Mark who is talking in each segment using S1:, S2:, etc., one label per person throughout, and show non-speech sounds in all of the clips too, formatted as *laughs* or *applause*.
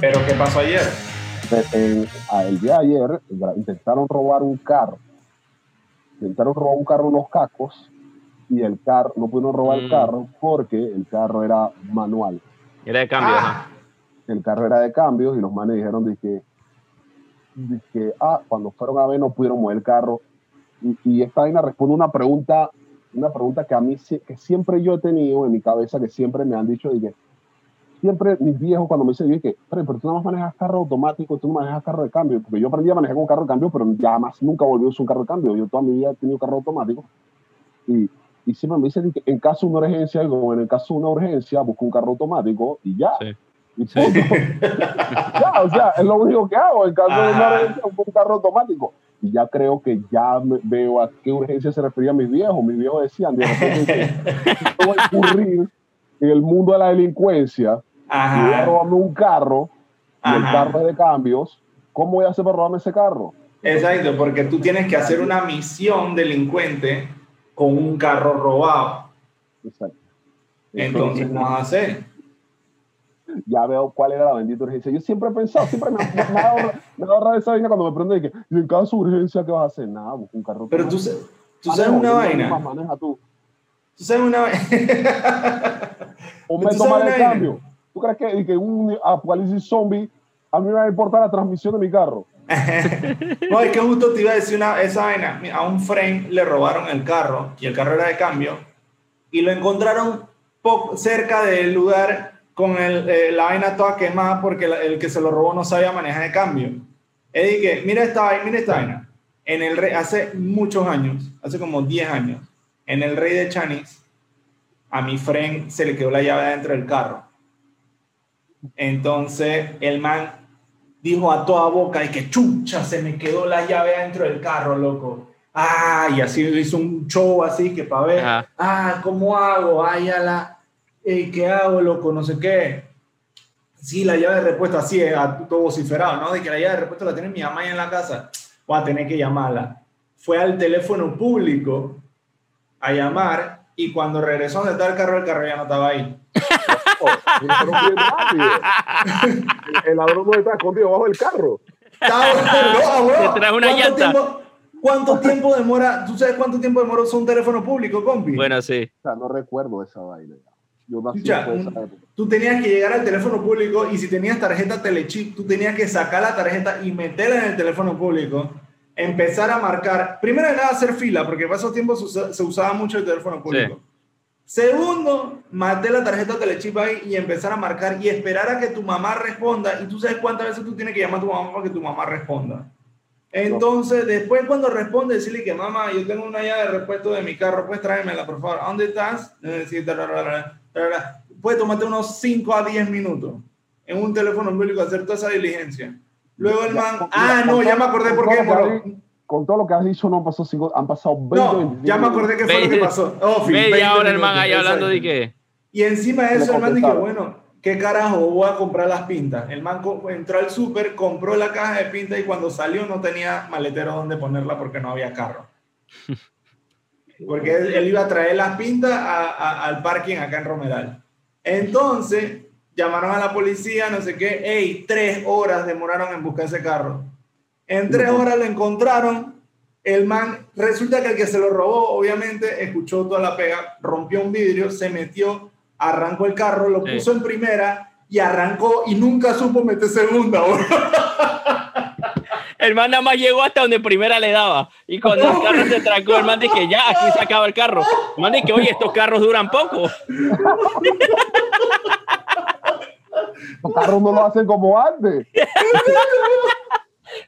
S1: ¿Pero qué pasó ayer?
S2: el día de ayer intentaron robar un carro. Intentaron robar un carro unos cacos y el carro, no pudieron robar el mm. carro porque el carro era manual.
S3: Era de cambio,
S2: ah. El carro era de cambio y los manes dijeron de que, ah, cuando fueron a ver no pudieron mover el carro. Y, y esta vaina responde una pregunta, una pregunta que a mí que siempre yo he tenido en mi cabeza, que siempre me han dicho, de que siempre mis viejos cuando me dicen, que, pero, tú no manejas carro automático, tú no manejas carro de cambio, porque yo aprendí a manejar con carro de cambio, pero ya más nunca volví a usar un carro de cambio. Yo toda mi vida he tenido carro automático. Y, y siempre me dicen que en caso de una urgencia, como en el caso de una urgencia, busco un carro automático y ya. Y *laughs* ya, o sea, es lo único que hago. En caso de una urgencia, un carro automático. Y ya creo que ya veo a qué urgencia se refería mis viejos. Mis viejos decían, de repente, va a ocurrir en el mundo de la delincuencia, y voy a robarme un carro, y el carro es de cambios, ¿cómo voy a hacer para robarme ese carro?
S1: Exacto, porque tú tienes que hacer una misión delincuente con un carro robado. Exacto. Entonces, ¿cómo vas a hacer?
S2: Ya veo cuál era la bendita urgencia. Yo siempre he pensado, siempre me, me, me, me esa vaina cuando me prende y que, y en caso de urgencia, ¿qué vas a hacer? Nada, busco un carro.
S1: Pero tú, tú sabes una vaina.
S2: Maneja tú.
S1: Tú sabes una vaina.
S2: o *laughs* me toma de cambio. ¿Tú crees que, que un apocalipsis zombie a mí me va a importar la transmisión de mi carro? *laughs*
S1: no, es que justo te iba a decir una, esa vaina. A un frame le robaron el carro y el carro era de cambio y lo encontraron cerca del lugar con el, eh, la vaina toda quemada porque el que se lo robó no sabía manejar de cambio. Y dije, mira esta vaina, mira esta vaina. En el rey, hace muchos años, hace como 10 años, en el rey de Chanis, a mi frame se le quedó la llave dentro del carro. Entonces el man dijo a toda boca y que chucha, se me quedó la llave dentro del carro, loco. Ah, y así hizo un show así que para ver, ah, ¿cómo hago? Ay, a la, ¿qué hago, loco? No sé qué. Sí, la llave de repuesto así, a todo vociferado, ¿no? De que la llave de repuesto la tiene mi mamá en la casa. Voy a tener que llamarla. Fue al teléfono público a llamar y cuando regresó donde estaba el carro, el carro ya no estaba ahí. *laughs*
S2: el ladrón no está escondido bajo el carro.
S3: Te trae una llanta.
S1: ¿Cuánto tiempo demora? ¿Tú sabes cuánto tiempo demora un teléfono público, compi?
S3: Bueno, sí.
S2: O sea, no recuerdo esa vaina. Yo
S1: tú tenías que llegar al teléfono público y si tenías tarjeta telechip, tú tenías que sacar la tarjeta y meterla en el teléfono público, empezar a marcar, primero de nada hacer fila, porque en esos tiempos se usaba mucho el teléfono público. Segundo, maté la tarjeta Telechip ahí y empezar a marcar y esperar a que tu mamá responda. Y tú sabes cuántas veces tú tienes que llamar a tu mamá para que tu mamá responda. Entonces, después cuando responde, decirle que mamá, yo tengo una llave de repuesto de mi carro, puedes tráemela, por favor. ¿A dónde estás? Puede tomarte unos 5 a 10 minutos en un teléfono público hacer toda esa diligencia. Luego el man, ah, no, ya me acordé por qué
S2: con todo lo que has dicho, no han pasado, cinco, han pasado 20 no,
S1: Ya me acordé que fue lo que pasó.
S3: Oh, Media hora el man ahí hablando de qué.
S1: Y encima de eso, el man dijo, bueno, ¿qué carajo voy a comprar las pintas? El man entró al súper, compró la caja de pintas y cuando salió no tenía maletero donde ponerla porque no había carro. *laughs* Porque él, iba a traer las pintas al parking acá en Romeral. Entonces, llamaron a la policía, no sé qué, hey, tres horas demoraron en buscar ese carro. En tres horas lo encontraron. El man, resulta que el que se lo robó, obviamente, escuchó toda la pega, rompió un vidrio, se metió, arrancó el carro, lo puso en primera y arrancó y nunca supo meter segunda.
S3: El man nada más llegó hasta donde primera le daba. Y cuando el carro se trancó, el man dije, ya, aquí se acaba el carro. El man dije, oye, estos carros duran poco.
S2: Los carros no lo hacen como antes.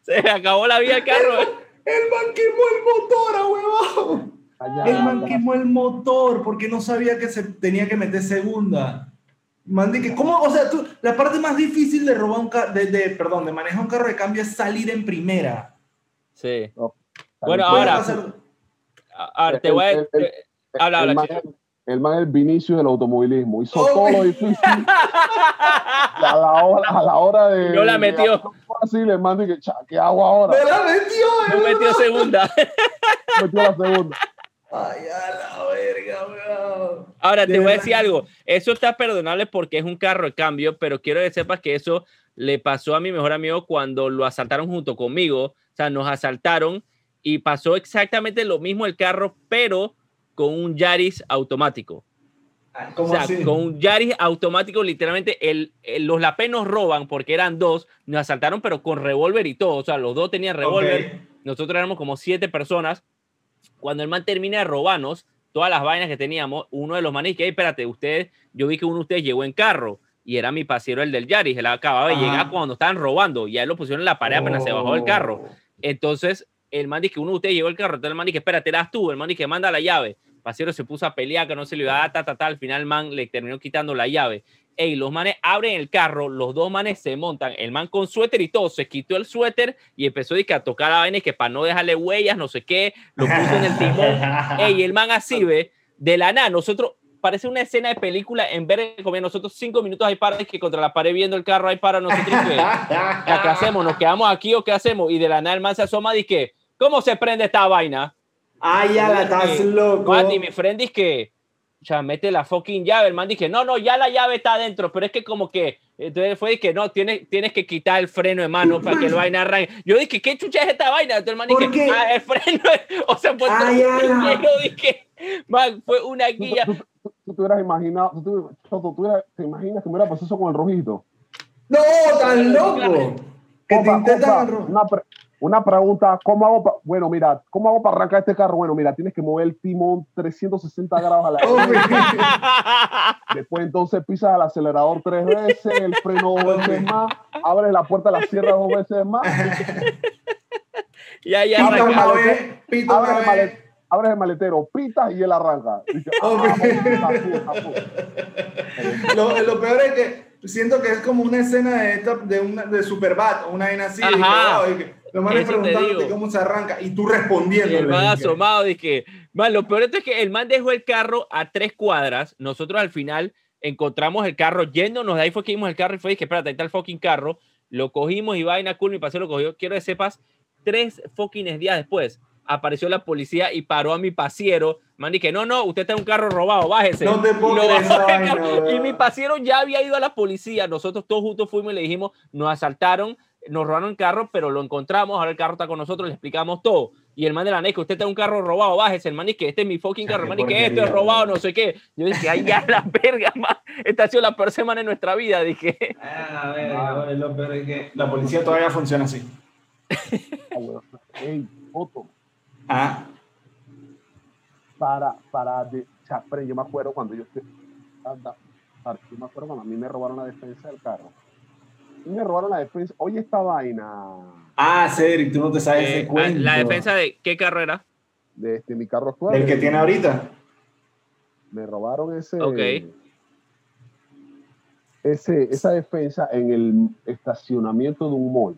S3: Se acabó la vida del carro.
S1: El, man quemó el motor, a El man quemó el motor porque no sabía que se tenía que meter segunda. Man, que, ¿cómo? O sea, tú, la parte más difícil de robar un carro, de, perdón, de manejar un carro de cambio es salir en primera.
S3: Sí. bueno, ahora, ahora te voy a... Habla, habla,
S2: el man es el Vinicio del automovilismo. Hizo todo lo difícil. a, la hora, a la hora de.
S3: No la metió.
S2: sensible, man, dije, "Cha, ¿qué hago ahora?
S1: ¡Me la metió!
S3: No metió
S1: verdad.
S3: segunda. *laughs*
S2: Metió la segunda.
S1: Ay, a la verga, weón.
S3: Ahora
S1: De
S3: te voy a decir algo. Eso está perdonable porque es un carro de cambio, pero quiero que sepas que eso le pasó a mi mejor amigo cuando lo asaltaron junto conmigo. O sea, nos asaltaron y pasó exactamente lo mismo el carro, pero con un Yaris automático.
S1: Ah,
S3: O
S1: ¿Cómo
S3: sea,
S1: así?
S3: con un Yaris automático, literalmente el, el- los lapé nos roban porque eran dos, nos asaltaron, pero con revólver y todo. O sea, los dos tenían revólver.
S1: Ok.
S3: Nosotros éramos como siete personas. Cuando el man termina de robarnos todas las vainas que teníamos, uno de los manes que, "Ey, espérate, ustedes, yo vi que uno de ustedes llegó en carro y era mi pasiero, el del Yaris. Él acababa de llegar cuando estaban robando y a él lo pusieron en la pared apenas se bajó del carro.
S1: Oh.
S3: Entonces, el man dice que uno de ustedes llegó el carro, entonces el man dice, espérate, eras tú, el man dice, manda la llave. Pasiero se puso a pelear, que no se le iba a dar, ta, ta, ta, al final el man le terminó quitando la llave. Ey, los manes abren el carro, los dos manes se montan, el man con suéter y todo, se quitó el suéter y empezó a tocar la vaina y que para no dejarle huellas, no sé qué, lo puso en el timón. *laughs* Ey, el man así ve, de la nada, nosotros, parece una escena de película en ver como nosotros cinco minutos ahí para, que contra la pared viendo el carro ahí para nosotros. que, ¿qué, hacemos? ¿Nos quedamos aquí o qué hacemos? Y de la nada el man se asoma y dice, ¿cómo se prende esta vaina?
S1: Ay, ya la estás loco.
S3: Man, y mi friend dice que, o sea, mete la fucking llave. El man dice, no, no, ya la llave está adentro, pero es que como que, entonces fue que no, tienes, tienes que quitar el freno de mano para que el vaina arranque. Yo dije, ¿qué chucha es esta vaina? Entonces el man
S1: ¿Por
S3: dice,
S1: qué?
S3: ah, el freno, es-". *laughs* o sea, pues
S1: Ay, ala. *laughs*
S3: yo dije, man, fue una guía.
S2: tú, tú- hubieras imaginado, tú, hubieras- te imaginas que me hubiera pasado eso con el rojito.
S1: No, tan loco. Que te
S2: Compa,
S1: intentan
S2: compa,
S1: ro-
S2: una, pre- una pregunta, ¿cómo hago pa- bueno, mira, ¿cómo hago para arrancar este carro? Bueno, mira, tienes que mover el timón 360 grados a la *laughs* derecha. Después entonces pisas el acelerador tres veces, el freno dos veces más, abres la puerta, la cierras dos veces más,
S3: ya, ya, arrancó.
S2: el
S1: vez, pito
S2: abres
S1: una
S2: el,
S1: vez.
S2: malet- abres el maletero, pitas y él arranca. Dice, ah.
S1: Lo, lo peor es que siento que es como una escena de, esta- de, una, de Superbad, una vaina así.
S3: Ajá.
S1: y que,
S3: te
S1: preguntándote
S3: digo.
S1: cómo se arranca y tú respondiendo.
S3: el man asomado, dije, man, lo peor es que el man dejó el carro a tres cuadras. Nosotros al final encontramos el carro yéndonos, de ahí fue que vimos el carro y fue, dije, espérate, ahí está el fucking carro. Lo cogimos y vaina cool, mi paseo lo cogió. Quiero que sepas, tres fucking días después apareció la policía y paró a mi pasiero. Man, dije, no, no, usted está en un carro robado, bájese.
S1: No te *laughs*
S3: Y
S1: vaina,
S3: mi pasiero ya había ido a la policía. Nosotros todos juntos fuimos y le dijimos, nos asaltaron, nos robaron el carro, pero lo encontramos. Ahora el carro está con nosotros, le explicamos todo. Y el man de la NEC, usted está en un carro robado, bájese. El man que este es mi fucking carro. El man que esto es robado, no sé qué. Yo dije, ay, ya la verga, *laughs* man. Esta ha sido la peor semana de nuestra vida. Dije,
S1: Ah, a ver, a ver, lo peor es que la policía todavía funciona así. *laughs*
S2: Ey, Otto,
S1: Ah,
S2: para, para, de, o sea, pero yo me acuerdo cuando yo, estoy- anda, para- yo me acuerdo cuando a mí me robaron la defensa del carro. Y me robaron la defensa. Oye, esta vaina
S1: ah Cedric, tú no te sabes
S3: eh,
S1: ese cuento.
S3: la defensa de qué carro era.
S2: de este, mi carro actual.
S1: Del que tiene ahorita.
S2: Me robaron ese.
S3: Ok.
S2: Ese, esa defensa en el estacionamiento de un mall.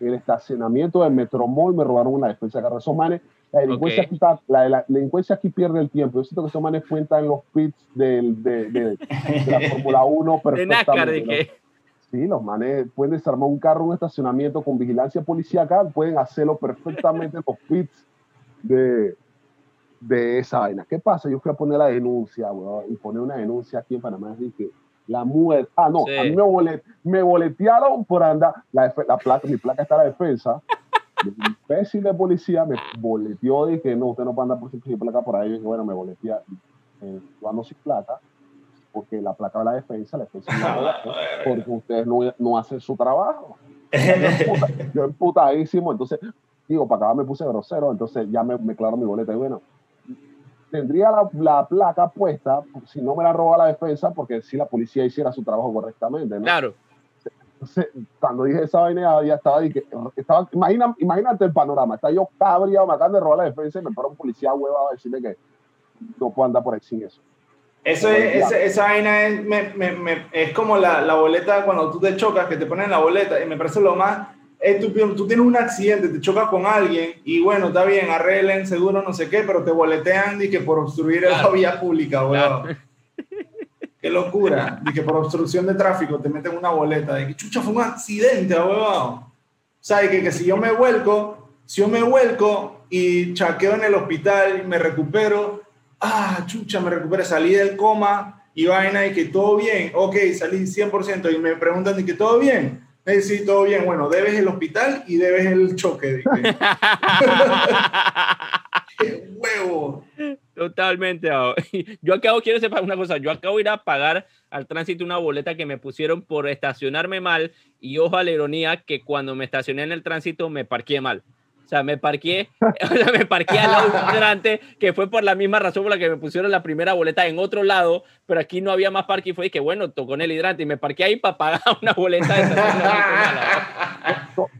S2: En el estacionamiento del Metromall me robaron una defensa de carro. Esos manes, la delincuencia,
S3: Ok.
S2: aquí está- la, la delincuencia aquí pierde el tiempo. Yo siento que esos manes cuentan los pits del, de, de- de la *laughs* Fórmula 1
S3: De NASCAR,
S2: perfectamente. ¿no?
S3: dije.
S2: Sí, los manes pueden desarmar un carro en un estacionamiento con vigilancia policíaca, pueden hacerlo perfectamente en los pits de, de esa vaina. ¿Qué pasa? Yo fui a poner la denuncia, weón, y poner una denuncia aquí en Panamá. Que la muerte. Ah, no,
S3: Sí.
S2: a mí me, bolet- me boletearon por andar. La, la placa, mi placa está a la defensa. El imbécil de policía me boleteó y que no, usted no puede andar por sin placa por ahí. Y dije, bueno, me boletea. Eh, yo ando sin placa porque la placa de la defensa, la defensa me la *laughs* porque ustedes no, no hacen su trabajo. Yo emputadísimo, entonces, digo, para acá me puse grosero, entonces ya me, me claro mi boleta. Y bueno, tendría la, la placa puesta si no me la roba la defensa, porque si la policía hiciera su trabajo correctamente, ¿no?
S3: Claro.
S2: Entonces, cuando dije esa vaina, ya estaba, dije, estaba imagina, imagínate el panorama, está yo cabreado, me acaban de robar la defensa y me para un policía hueva a decirme que no puedo andar por ahí sin eso.
S1: Eso es, esa, esa vaina es, me- me- me- es como la, la boleta cuando tú te chocas, que te ponen la boleta, y me parece lo más estúpido. Tú tienes un accidente, te chocas con alguien, y bueno, está bien, arreglen, seguro, no sé qué, pero te boletean y que por obstruir la
S3: Claro. *laughs*
S1: vía pública, weón.
S3: Claro. *laughs*
S1: Qué locura. Y que por obstrucción de tráfico te meten una boleta. De que chucha fue un accidente, huevado. O sea, que, que si yo me vuelco, si yo me vuelco y chaqueo en el hospital y me recupero, ah, chucha, me recuperé, salí del coma y vaina y que todo bien, ok, salí 100% y me preguntan de que todo bien. Me sí, todo bien, bueno, debes el hospital y debes el choque. *laughs* ¡Qué huevo!
S3: Totalmente. *laughs* Yo acabo, quiero sepa una cosa, yo acabo de ir a pagar al tránsito una boleta que me pusieron por estacionarme mal y ojo a la ironía que cuando me estacioné en el tránsito me parqué mal. O sea, me parqué, *laughs* o sea, me parqué al lado de que fue por la misma razón por la que me pusieron la primera boleta en otro lado, pero aquí no había más parque y fue que bueno, tocó en el hidrante y me parqué ahí para pagar *laughs* una boleta de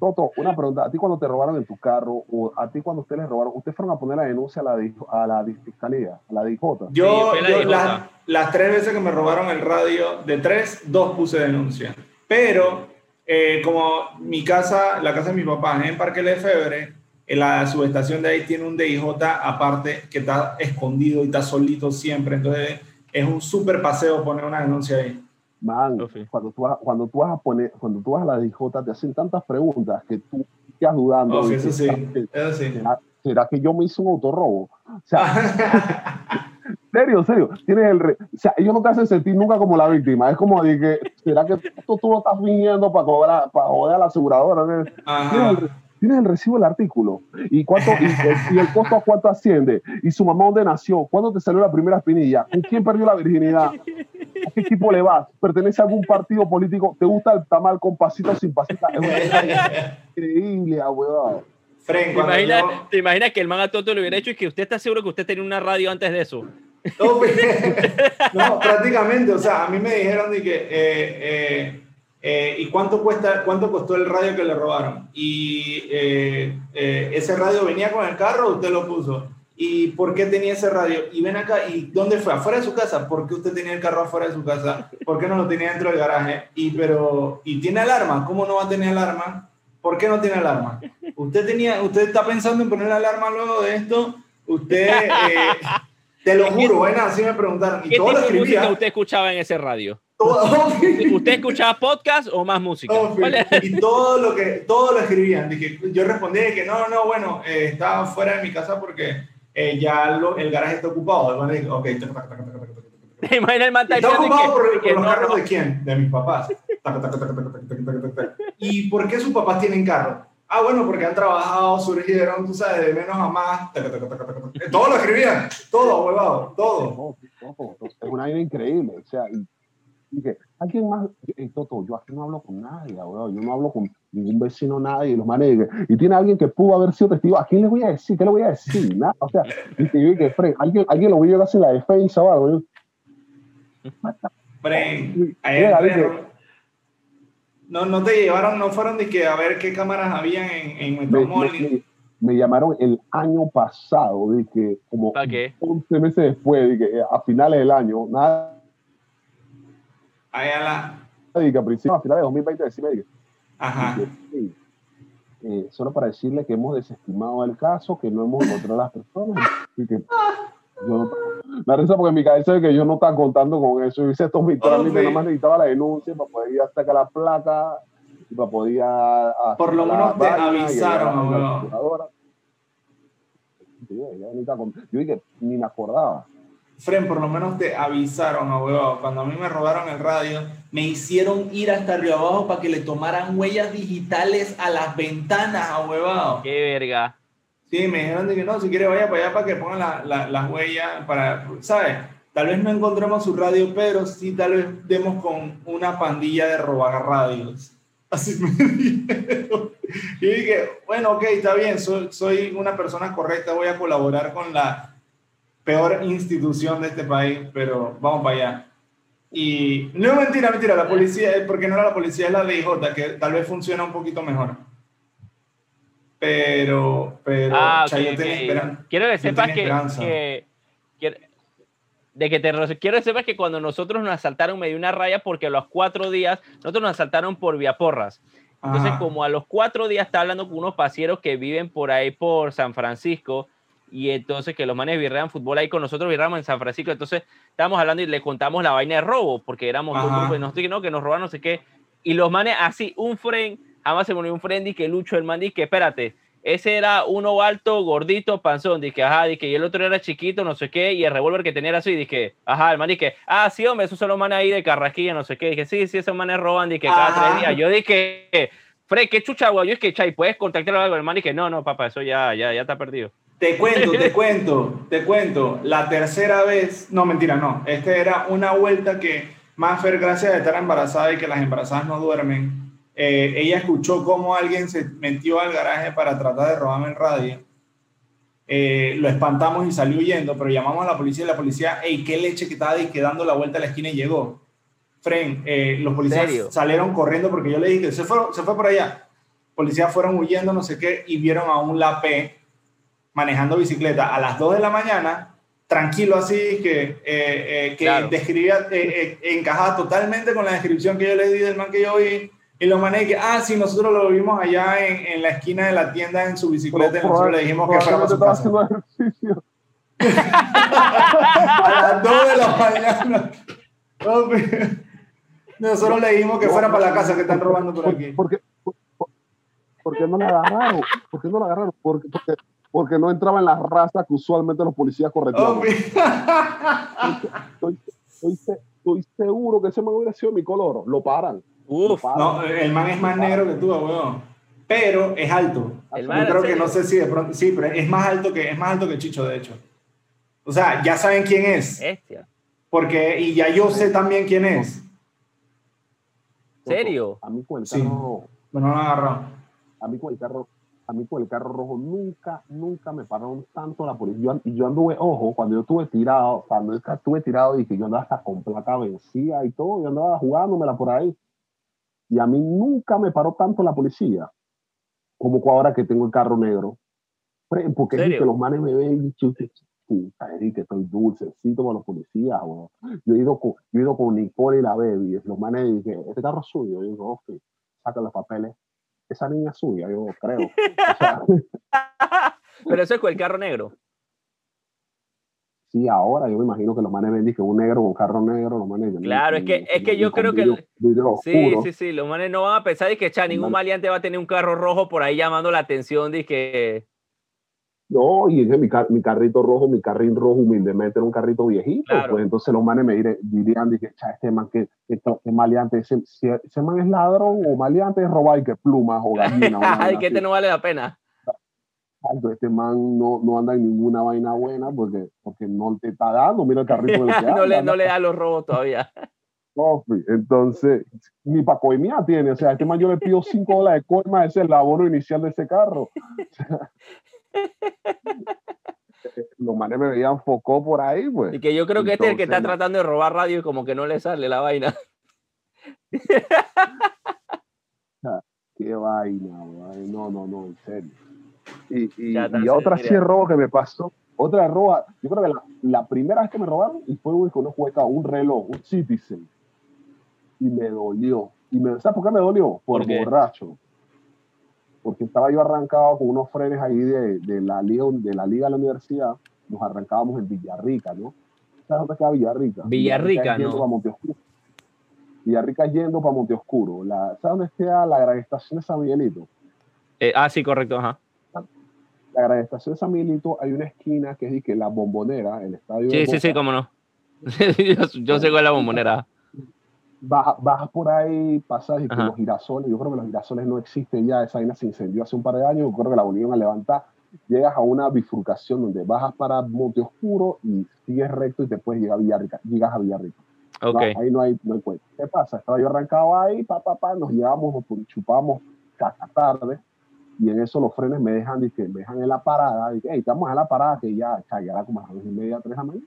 S2: Toto, una pregunta, a ti cuando te robaron en tu carro o a ti cuando ustedes les robaron, ¿ustedes fueron a poner la denuncia a la, a la fiscalía, a la DJ?
S1: Yo, las, las tres veces que me robaron el radio, de tres, dos puse denuncia, pero eh, como mi casa, la casa de mi papá es en Parque Lefebvre, en la subestación de ahí tiene un DIJ aparte que está escondido y está solito siempre. Entonces es un súper paseo poner una denuncia ahí.
S2: Man, cuando, tú vas, cuando, tú vas a poner, cuando tú vas a la DIJ te hacen tantas preguntas que tú quedas dudando.
S1: eso sí, eso sí.
S2: ¿será, que yo me hice un autorrobo? O sea, *laughs* serio, serio. Tienes el o sea, ellos no te hacen sentir nunca como la víctima. Es como de que, ¿será que tú, tú lo estás viniendo para, cobrar, para joder a la aseguradora? Tienes el, recibo del artículo. ¿Y, cuánto, y, el costo a cuánto asciende? ¿Y su mamá dónde nació? ¿Cuándo te salió la primera espinilla? ¿Con quién perdió la virginidad? ¿A qué equipo le vas? ¿Pertenece a algún partido político? ¿Te gusta el tamal con pasito sin pasita? Es increíble, abuelo.
S3: ¿Te, imaginas, que el man a Toto lo hubiera hecho y que usted está seguro que usted tenía una radio antes de eso? *laughs*
S1: No, prácticamente, o sea, a mí me dijeron de que, eh, eh, eh, ¿y cuánto, cuesta, cuánto costó el radio que le robaron? Y ese radio venía con el carro, usted lo puso. ¿Y por qué tenía ese radio? Y ven acá, ¿y dónde fue? ¿Afuera de su casa? ¿Por qué usted tenía el carro afuera de su casa? ¿Por qué no lo tenía dentro del garaje? Y, pero, ¿y tiene alarma? ¿Cómo no va a tener alarma? ¿Por qué no tiene alarma? Usted, tenía, usted está pensando en poner alarma luego de esto. Usted, te lo juro, bueno, así me preguntaron.
S3: ¿Qué tipo de música usted escuchaba en ese radio? ¿Usted escuchaba podcast o más música?
S1: y todo lo que todo lo escribían. Yo respondí que no, no, bueno, eh, estaba fuera de mi casa porque eh, ya lo, el garaje está ocupado. Ok,
S3: Imagina el man
S1: ¿Está ocupado por, por los carros de quién? De mis papás. ¿Y por qué sus papás tienen carro? Ah, bueno, porque han trabajado, surgieron, tú sabes, de menos a más. Todo lo escribían, todo, huevado, todo.
S2: Es una idea increíble. O sea, y, dije, ¿alguien más? Toto, yo aquí no hablo con nadie, huevado. Yo no hablo con ningún vecino, nadie. Y los manes, y tiene alguien que pudo haber sido testigo. ¿A quién le voy a decir? ¿Qué le voy a decir? Nada. O sea, dije, yo dije, Fred, ¿alguien, alguien lo voy a llevar en la defensa o algo.
S1: Fred, no, no te llevaron, no fueron de que a ver qué cámaras habían en, en
S2: me, me, llamaron el año pasado, de que como 11 meses después, de que a finales del año, nada.
S1: Ahí a la.
S2: De que a principios, a finales de 2020, decime,
S1: dije, Ajá.
S2: eh, solo para decirle que hemos desestimado el caso, que no hemos encontrado a las personas. Y que, yo me risa porque en mi cabeza es que yo no estaba contando con eso. Yo hice estos mis trámites, nada más necesitaba la denuncia para poder ir a sacar la placa y para poder
S1: Por lo menos te avisaron,
S2: Yo dije, ni me acordaba.
S1: Fren, por lo menos te avisaron, abuelo. Cuando a mí me robaron el radio, me hicieron ir hasta Río Abajo para que le tomaran huellas digitales a las ventanas, abuelo.
S3: Qué verga.
S1: Sí, me dijeron de que no, si quiere vaya para allá para que pongan las la, la huellas, para, ¿sabes? Tal vez no encontremos su radio, pero sí tal vez demos con una pandilla de robar radios. *laughs* Así me dijeron. Y dije, bueno, ok, está bien, soy, soy una persona correcta, voy a colaborar con la peor institución de este país, pero vamos para allá. Y no mentira, mentira, la policía, porque no era la policía, es la DJ, que tal vez funciona un poquito mejor pero, pero
S3: ah, Quiero que sepas que, de que te quiero que sepas que cuando nosotros nos asaltaron me dio una raya porque a los cuatro días nosotros nos asaltaron por vía porras. Entonces, como a los cuatro días estaba hablando con unos pasieros que viven por ahí por San Francisco y entonces que los manes virrean fútbol ahí con nosotros, virramos en San Francisco, entonces estábamos hablando y le contamos la vaina de robo, porque éramos dos
S1: Ajá.
S3: grupos, y nosotros que no, que nos roban no sé qué, y los manes así, un friend, jamás se me olvidó un friend y que Lucho, el man, que espérate, ese era uno alto, gordito, panzón, dije, ajá, dije, y el otro era chiquito, no sé qué, y el revólver que tenía era así, dije, ajá, el man dije, ah, sí, hombre, esos son los manes ahí de Carrasquilla, no sé qué, dije, sí, sí, esos manes roban, dije, cada
S1: Ajá.
S3: tres días, yo dije, Fred, qué chucha, güey, yo es que, Chay, ¿puedes contactar algo? El man dije, no, no, papá, eso ya, ya, ya está perdido.
S1: Te cuento, te *laughs* cuento, te cuento. La tercera vez, no, mentira, no. Este era una vuelta que Manfer, gracias a estar embarazada y que las embarazadas no duermen, eh, ella escuchó cómo alguien se metió al garaje para tratar de robarme el radio. Eh, lo espantamos y salió huyendo, pero llamamos a la policía y la policía, hey, qué leche que estaba ahí, que dando la vuelta a la esquina y llegó. Fren, eh, los policías salieron corriendo porque yo le dije, se fue, se fue por allá. Policías fueron huyendo, no sé qué, y vieron a un lapé manejando bicicleta a las 2 de la mañana, tranquilo así, que, eh, que
S3: Claro.
S1: describía, encajaba totalmente con la descripción que yo le di del man que yo vi. Y los manes que, ah, sí, nosotros lo vimos allá en, en la esquina de la tienda en su bicicleta y nosotros le dijimos que fuera para su casa.
S2: haciendo *laughs* ejercicio.
S1: A las 2 de la mañana. Nosotros le dijimos que fuera para la casa que están robando por aquí.
S2: ¿Por, qué, por, por- por qué no la agarraron? ¿Por qué no la agarraron? Porque, porque, porque no entraba en la raza que usualmente los policías corretean.
S1: Hombre.
S2: Estoy, estoy estoy seguro que ese man hubiera sido mi color. Lo paran.
S3: Uf.
S1: No, el man es más negro que tú, weón. Pero es alto.
S3: El
S1: Yo
S3: man,
S1: creo
S3: ¿en
S1: que
S3: serio?
S1: no sé si de pronto. Sí, pero es más alto que, es más alto que Chicho, de hecho. O sea, ya saben quién es.
S3: bestia.
S1: Porque, y ya yo sé también quién es.
S3: ¿Serio?
S2: A mí con el
S1: Sí.
S2: carro rojo,
S1: Pero no lo han agarrado.
S2: a mí con el carro, a mí con el carro rojo nunca, nunca me pararon tanto la policía. Yo, y yo anduve, ojo, cuando yo estuve tirado, cuando yo estuve tirado y que yo andaba hasta con placa vencida y todo, yo andaba jugándomela por ahí. Y a mí nunca me paró tanto la policía como ahora que tengo el carro negro. Porque que los manes me ven puta, que estoy dulcecito con los policías, weón. Yo he ido con, yo he ido con Nicole y la baby, los manes dicen, este carro es suyo. Yo digo, ok, saca los papeles. Esa niña es suya, yo creo. O sea, *laughs*
S3: Pero eso es con el carro negro.
S2: Sí, ahora yo me imagino que los manes ven que un negro con carro negro, los manes.
S3: Claro, es que- es que yo creo que Sí, sí, sí. Los manes no van a pensar de que cha, ningún maleante va a tener un carro rojo por ahí llamando la atención que.
S2: No, y que mi, mi carrito rojo, mi carrín rojo humildemente era un carrito viejito, pues entonces los manes me dirían, dije, cha, este man que, maleante, ese, man es ladrón o maleante es robar y que plumas o *laughs* gallina. una
S3: Ay,
S2: vaina
S3: que este no vale la pena.
S2: Exacto, este man no, no anda en ninguna vaina buena porque, porque no te está dando, mira el carrito del *laughs* que
S3: no, le,
S2: anda,
S3: no le da los robos todavía.
S2: Entonces, ni para coimía tiene. O sea, este man yo le pido 5 dólares de coima, ese es el abono inicial de ese carro. *laughs* *laughs* Los manes me veían focó por ahí, pues.
S3: Y que yo creo que este es el que está tratando de robar radio y como que no le sale la vaina.
S2: Qué vaina, güey. No, no, no, en serio. Y, y,
S3: Ya
S2: y otra sí robo que me pasó. Otra roba, yo creo que la, la primera vez que me robaron y fue con una juega un reloj, un Citizen. Y me dolió. Y me, ¿Sabes por qué me dolió? Por, borracho. Porque estaba yo arrancado con unos frenes ahí de, de, la liga, de la liga de la universidad. Nos arrancábamos en Villarrica, ¿no? ¿Sabes dónde queda Villarrica?
S3: Villarrica,
S2: yendo
S3: no.
S2: para. Villarrica yendo para Monteoscuro. La, ¿Sabes dónde queda la gran estación de San Miguelito?
S3: Eh, ah, sí, correcto, ajá.
S2: La de San Miguelito hay una esquina que es que la bombonera, el estadio.
S3: Sí,
S2: de
S3: sí, sí, cómo no. *laughs* yo, yo sé cuál es la bombonera.
S2: Baja- Bajas por ahí, pasas y los girasoles, yo creo que los girasoles no existen ya, esa vaina se incendió hace un par de años, yo creo que la volvieron a levantar. Llegas a una bifurcación donde bajas para Monte Oscuro y sigues recto y te puedes llegar a Villarrica, llegas a Villarrica. No,
S3: Ok.
S2: ahí no hay, no hay cuenta. ¿Qué pasa? Estaba yo arrancado ahí, pa, pa, pa, nos llevamos, nos chupamos hasta tarde y en eso los frenes me dejan, dizque, me dejan en la parada, y hey, estamos en la parada que ya, era como a las dos y media, tres de la mañana.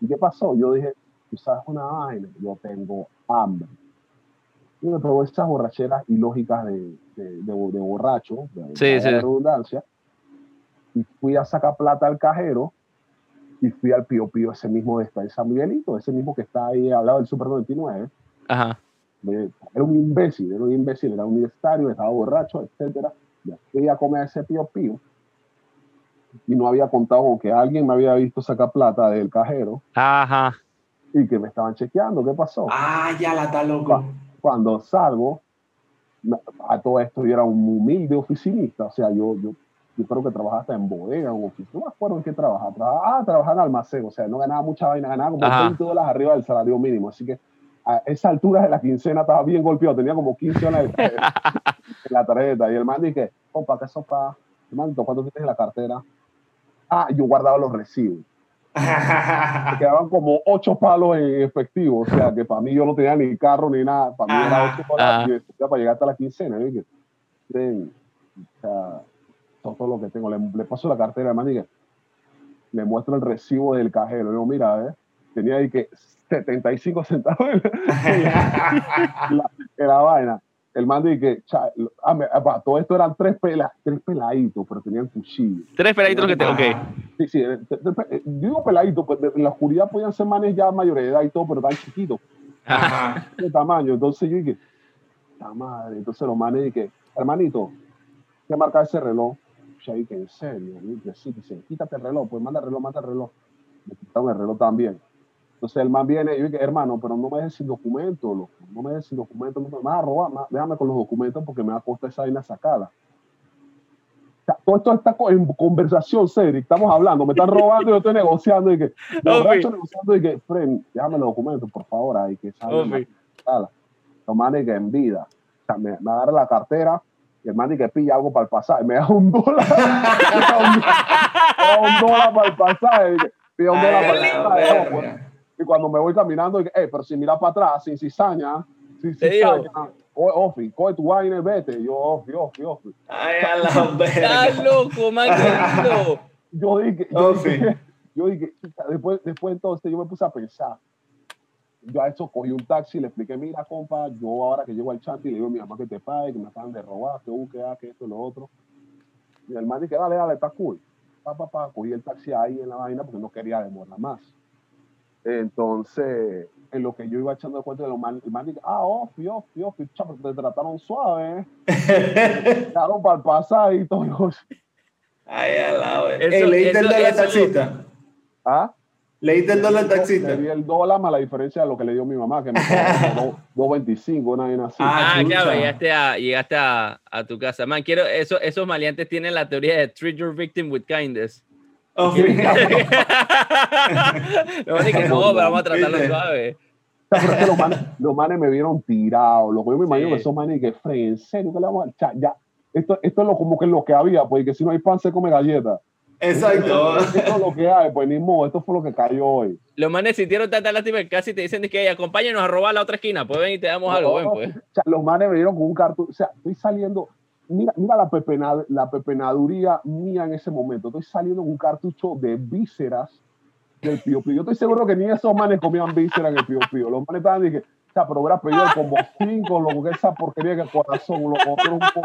S2: ¿Y qué pasó? Yo dije, tú sabes una vaina, yo tengo hambre. Y me probó esas borracheras ilógicas de, de, de, de borracho, de,
S3: Sí, sí.
S2: redundancia, y fui a sacar plata al cajero y fui al Pío Pío, ese mismo de San Miguelito, ese mismo que está ahí al lado del Super 99.
S3: Ajá.
S2: Era un imbécil, era un imbécil, era un universitario, estaba borracho, etcétera. Ya fui a comer ese Pío Pío. y no había contado con que alguien me había visto sacar plata del cajero
S3: Ajá.
S2: y que me estaban chequeando. ¿Qué pasó?
S1: Ah, ya la está loco.
S2: Cuando salgo, a todo esto yo era un humilde oficinista, o sea, yo, yo, yo creo que trabajaba hasta en bodega, en oficina, no me acuerdo en qué trabajaba, trabajaba, ah, trabajaba en almacén, o sea, no ganaba mucha vaina, ganaba como
S3: Ajá.
S2: 20 dólares arriba del salario mínimo, así que a esa altura de la quincena estaba bien golpeado, tenía como 15 dólares en la tarjeta, y el man dije, compa, ¿qué sopa? Hermanito, ¿cuánto tienes en la cartera? Ah, yo guardaba los recibos. Me quedaban como ocho palos en efectivo, o sea, que para mí yo no tenía ni carro ni nada, para mí era ocho palos para llegar hasta la quincena. "Ven, o sea, todo, todo lo que tengo, le, le paso la cartera, hermano, y le muestro el recibo del cajero. Yo, mira, eh, tenía ahí que 75 centavos en la, *laughs* la- en la vaina. El man dice que, cha, ah, me- ah, todo esto eran tres, pela, tres peladitos, pero tenían cuchillo.
S3: Tres peladitos que te. Ok.
S2: Sí, sí, eh, eh, digo peladito, pues en la oscuridad podían ser manes ya mayores de edad y todo, pero tan chiquitos,
S1: Ajá. *laughs*
S2: de tamaño. Entonces yo dije, ¡ta madre! Entonces los manes dije, hermanito, ¿qué marca ese reloj? Yo dije, ¿en serio? Y dije, sí, dice, quítate el reloj, pues manda el reloj, manda el reloj. Me quitaron el reloj también. Entonces el man viene y yo dije, hermano, pero no me dejes sin documento, loco. No me dejes sin documento, no me vas a robar, ma- déjame con los documentos porque me va a costar esa vaina sacada. O sea, todo esto está en conversación seria, estamos hablando, me están robando y yo estoy negociando y que, borracho negociando y que, friend, déjame los documentos, por favor, ahí que sala. Los manes que en vida. O sea, me, me agarra la cartera y el man dice que pilla algo para el pasaje. *laughs* Me da un dólar. me da un, dólar para el pasaje. Pilla un dólar para el pasaje. Y cuando me voy caminando, digo, eh, pero si mira para atrás, sin cizaña, sin cizaña, coge, Ofi, coge tu vaina y vete. Y yo, Ofi, Ofi, Ofi.
S1: Ay, a la
S3: Estás
S1: verga.
S3: loco, man. *laughs*
S2: Yo dije, yo
S1: Ofi.
S2: dije, yo dije, después, después entonces yo me puse a pensar. Yo a eso cogí un taxi y le expliqué, mira, compa, yo ahora que llego al chanti le digo a mi mamá que te pague, que me acaban de robar, que busque, ah, que esto y lo otro. Y el man dice, dale, dale, está cool. Pa, pa, pa, cogí el taxi ahí en la vaina porque no quería demorar más. Entonces, en lo que yo iba echando de cuenta de los man, el man dice, ah, ofi, ofi, ofi, chapo, te trataron suave, ¿eh? *laughs* Dejaron para el todo.
S1: Ay, a la verga.
S3: Eso-
S1: ¿Leíste el dólar al taxista?
S2: ¿Ah?
S1: ¿Leíste el dólar al
S2: Le
S1: taxista?
S2: di el dólar más la diferencia de lo que le dio mi mamá, que me *laughs* como 2.25, una vaina así.
S1: Ah,
S3: Ah, claro, llegaste a, llegaste a, a tu casa. Man, quiero, eso, esos maleantes tienen la teoría de treat your victim with kindness.
S1: Oh, *laughs*
S3: Lo único que no, pero vamos a tratarlo suave.
S2: Pero es que los manes, los manes me vieron tirado. Loco. Yo me imagino
S3: Sí.
S2: que esos manes que, Frey, ¿en serio que le vamos a echar? Ya, esto, esto es lo, como que lo que había, porque si no hay pan se come galleta.
S1: Exacto.
S2: Esto es lo que hay, pues ni modo, esto fue lo que cayó hoy.
S3: Los manes sintieron tanta lástima que casi te dicen que acompáñanos a robar la otra esquina. Pues ven y te damos algo, ven, pues.
S2: O sea, los manes me dieron con un cartón. O sea, estoy saliendo. Mira, mira la, pepena, la pepenaduría mía en ese momento. Estoy saliendo con un cartucho de vísceras del Pío Pío. Yo estoy seguro que ni esos manes comían vísceras en el Pío Pío. Los manes estaban diciendo, o sea, pero hubiera pedido como cinco, lo que esa porquería que el corazón, loco. Pero un po-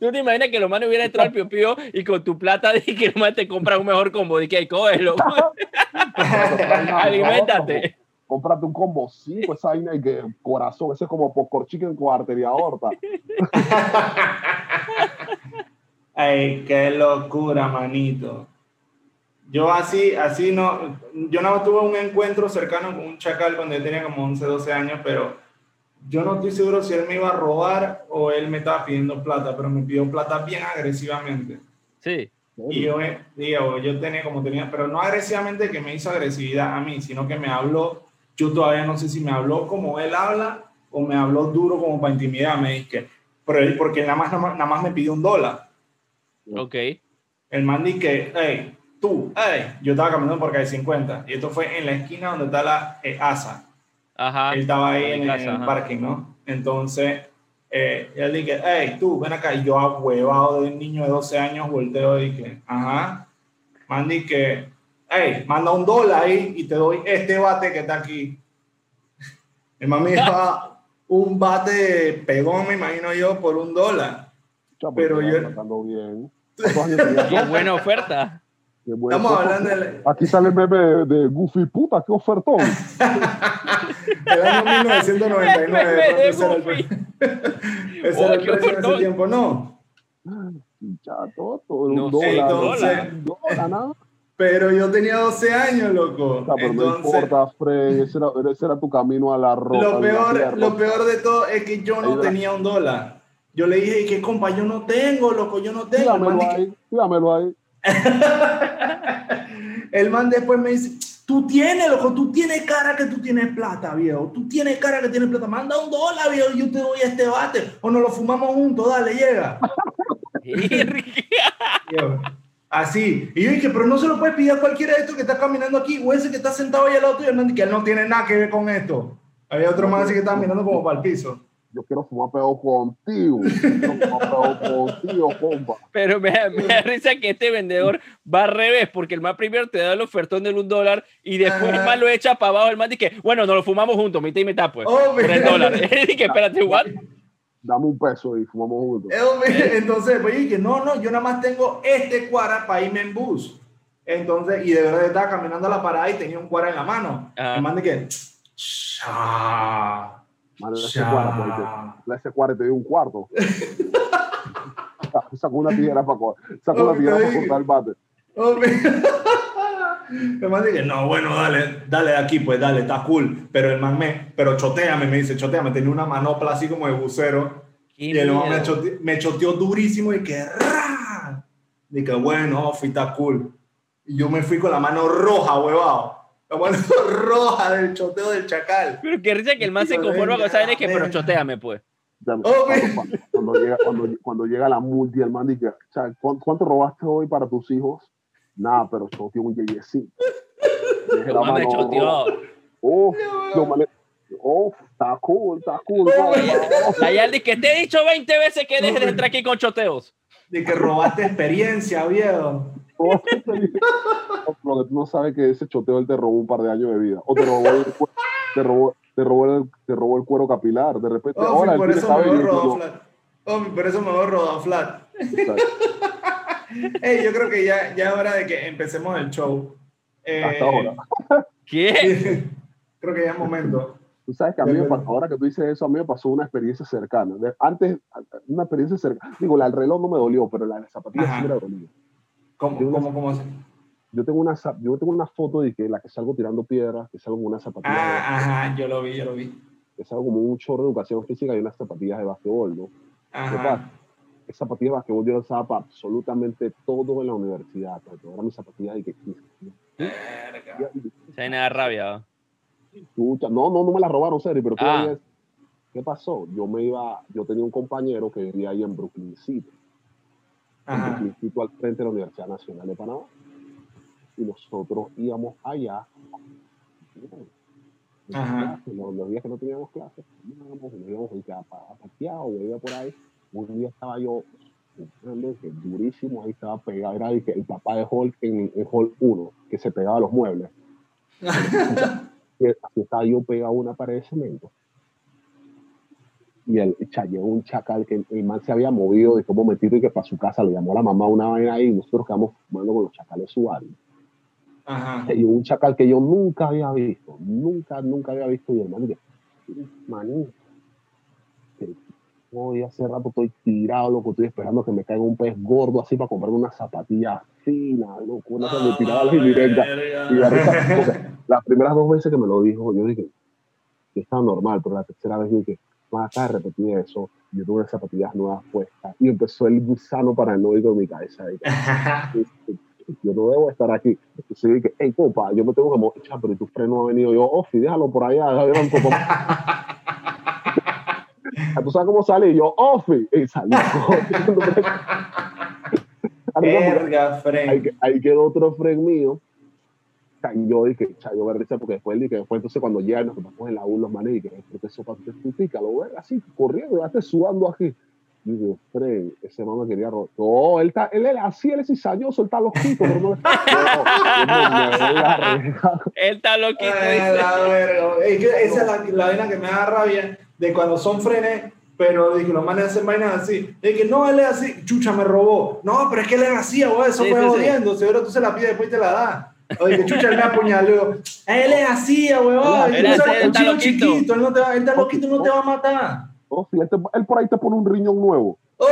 S3: ¿Tú te imaginas que los manes hubieran entrado al pío pío y con tu plata *laughs* de que los manes te compran un mejor combo? Hay cógelo. *laughs* *laughs* Aliméntate.
S2: Cómprate un combo 5, esa vaina y que corazón, ese es como popcorn chicken con arteria aorta. *laughs*
S1: Ay, qué locura, manito. Yo así, así no, yo no tuve un encuentro cercano con un chacal cuando yo tenía como 11, 12 años, pero yo no estoy seguro si él me iba a robar o él me estaba pidiendo plata, pero me pidió plata bien agresivamente.
S3: Sí.
S1: Y yo, digo, yo tenía como tenía, pero no agresivamente que me hizo agresividad a mí, sino que me habló, yo todavía no sé si me habló como él habla o me habló duro como para intimidar, me dije, pero él, porque nada más, nada más me pidió un dólar.
S3: Ok.
S1: El man dice que, hey, tú, hey, yo estaba caminando por calle 50 y esto fue en la esquina donde está la eh, ASA.
S3: Ajá.
S1: Él estaba ahí
S3: en
S1: en,
S3: casa,
S1: el
S3: ajá.
S1: parking, ¿no? Entonces, eh, él dice, hey, tú, ven acá. Y yo, ahuevado de un niño de 12 años, volteo y que, ajá. Man dice que, hey, manda un dólar ahí y te doy este bate que está aquí. El me dijo, "Ah, un bate pegón, me imagino yo, por un dólar.
S2: Chapo,
S1: Pero yo-
S2: va bien.
S3: Qué buena oferta.
S2: Qué.
S1: Estamos hablando del
S2: Aquí sale el meme de, de Goofy, puta, qué ofertón. *laughs*
S1: del año 1999. *laughs*
S3: El meme de
S1: ese era el pre- *laughs* ese
S3: Oh,
S1: era el
S3: qué
S1: precio en ese tiempo, no.
S2: Ya, todo, todo,
S3: No
S2: un
S3: sé,
S2: dólar,
S1: entonces-
S2: un dólar, nada.
S1: Pero yo tenía 12 años, loco.
S2: O sea, pero no
S1: Entonces,
S2: importa, Fred, ese era, ese era tu camino a la ropa.
S1: lo peor, lo peor de todo es que yo no tenía un dólar. Yo le dije, que compa, yo no tengo, loco, yo no tengo. El man,
S2: Dígamelo ahí, dígamelo *laughs* ahí.
S1: el man después me dice, tú tienes, loco, tú tienes cara que tú tienes plata, viejo. Tú tienes cara que tienes plata. Manda un dólar, viejo, y yo te doy este bate. O nos lo fumamos juntos, dale, llega. *laughs* *laughs* Así. Y yo dije, pero no se lo puedes pedir a cualquiera de estos que está caminando aquí, o ese que está sentado ahí al lado tuyo, Hernández, que él no tiene nada que ver con esto. Había otro más así que estaba mirando como para el piso.
S2: Yo quiero fumar peo contigo. Quiero fumar peo contigo, compa.
S3: Pero me, da- me da risa que este vendedor va al revés, porque el más primero te da el ofertón del un dólar y después el más lo echa para abajo. El más dice, bueno, nos lo fumamos juntos, mitad y mitad, pues.
S1: Oh,
S3: por el dólar. *laughs* Y que espérate, what?
S2: Dame un peso y fumamos juntos.
S1: Eh, Entonces, pues yo dije, no, no, yo nada más tengo este cuara para irme en bus. Entonces, y de verdad estaba caminando a la parada y tenía un cuara en la mano. El man de que, "Cha,
S2: Mano, ese
S1: cha".
S2: cuadro, porque ese cuadro te dio un cuarto. *laughs* Sacó una tijera para sacó una tijera para cortar el bate. *laughs*
S1: El man dice, no, bueno, dale, dale de aquí, pues dale, está cool. Pero el man me, pero choteame, me dice, choteame, tenía una manopla así como de bucero.
S3: Qué
S1: Y el man me,
S3: miedo.
S1: chote- me choteó durísimo y que, ¡ra! Dije, bueno, Ofi, está cool. Y yo me fui con la mano roja, huevado. La mano *laughs* roja del choteo del chacal.
S3: Pero qué risa que el man se conforma con esa que, pero choteame, pues.
S1: Oh,
S2: cuando, cuando llega, cuando, cuando llega la multi, el man dice, o sea, ¿cuánto, cuánto robaste hoy para tus hijos? Nada, pero choteó un yeyecito. *laughs* Dejé la mano
S3: choteó.
S2: Oh, no, man, oh, está cool, está cool.
S1: Oh,
S2: oh.
S3: Yardi que te he dicho 20 veces que dejes de entrar aquí con choteos.
S1: De que robaste experiencia, viejo.
S2: Oh, Lo que tú no sabes que ese choteo él te robó un par de años de vida. O te robó el, te robó, te robó el, te robó el cuero capilar. De repente,
S1: Ofi,
S2: ahora el
S1: por eso
S2: sabe
S1: me voy rodado flat. Ofi, por eso me voy rodado flat.
S2: ¿Sabes? *laughs*
S1: Ey, yo creo que ya, ya es hora de que empecemos el show. Eh,
S2: Hasta ahora. *laughs*
S3: ¿Qué? *laughs*
S1: creo que ya es momento.
S2: Tú sabes que a mí, me
S1: Dale.
S2: pasó, ahora que tú dices eso, a mí me pasó una experiencia cercana. Antes, una experiencia cercana. Digo, la del reloj no me dolió, pero la de zapatillas sí me dolió.
S1: ¿Cómo,
S2: Yo
S1: cómo,
S2: sé.
S1: cómo?
S2: Yo tengo una, yo tengo una foto de que la que salgo tirando piedras, que salgo con una zapatilla,
S1: Ah, ajá, yo lo vi, yo lo vi.
S2: que salgo como un chorro de educación física y unas zapatillas de basquetbol, ¿no? ¿Qué
S1: Ajá.
S2: pasa? Esa zapatilla de basquetbol yo la usaba para absolutamente todo en la universidad. Porque eran mis zapatillas de que.
S3: Se viene da rabia.
S2: No, no, no me la robaron, serio, pero ¿qué,
S3: Ah.
S2: ¿qué pasó? Yo me iba, yo tenía un compañero que vivía ahí en Brooklyn City, en. Brooklyn City al frente de la Universidad Nacional de Panamá. Y nosotros íbamos allá.
S1: Ajá.
S2: Los, los días que no teníamos clases, íbamos, nos íbamos a, a, a o iba por ahí. Un día estaba yo durísimo, ahí estaba pegado, era el, el papá de Hulk en, en Hulk 1, que se pegaba a los muebles. *laughs* Y así estaba yo pegado a una pared de cemento. Y el llegó un chacal que el man se había movido de cómo metido y que para su casa lo llamó a la mamá una vaina ahí y nosotros quedamos fumando con los chacales suaves.
S1: Ajá.
S2: Y un chacal que yo nunca había visto, nunca, nunca había visto. Y el man dice, maní, hoy hace rato estoy tirado, loco, estoy esperando que me caiga un pez gordo así para comprarme una zapatilla fina, loco, una que me tiraba las indirectas. Y la risa, porque las primeras dos veces que me lo dijo, yo dije, que estaba normal, pero la tercera vez dije, acá de repetir eso, yo tuve unas zapatillas nuevas puestas. Y empezó el gusano paranoico en mi cabeza. que, *laughs* yo no debo estar aquí. Entonces dije, hey, copa, yo me tengo que mover, pero ¿y tu freno ha venido? Yo, Ofi, déjalo por allá, déjalo un poco más. *laughs* ¿Tú sabes cómo salí? Yo, Ofi, y corriendo. *laughs*
S1: Verga, Frank.
S2: que- ahí quedó otro friend mío. Yo dije, yo me risa porque después, dije, después entonces cuando llegan nos topamos en la U los manes y que eso para tu pica, lo ves así, corriendo, ya esté sudando aquí. Yo digo, friend, ese mamá me quería robar. No, él, está, él es así, él es cizañoso, él está loquito, pero no le *laughs* arriesgar.
S3: Él está loquito.
S1: Ay,
S3: dice.
S1: la verga. Es que esa es la, la vaina que me da rabia de cuando son frenes, pero dije, los manes hacen vainas así. De que no, él es así, chucha, me robó. No, pero es que él es así, güey, eso
S3: Sí,
S1: fue
S3: sí, sí.
S1: jodiendo. Seguro tú se la pides después te la das. O de que chucha, él me apuñaló. Él es así, güey.
S3: Él es así, él está loquito.
S1: chiquito, él, no te va, él está loquito, no te va a matar.
S2: Oh, sí, él, te- él por ahí te pone un riñón nuevo.
S1: Oh.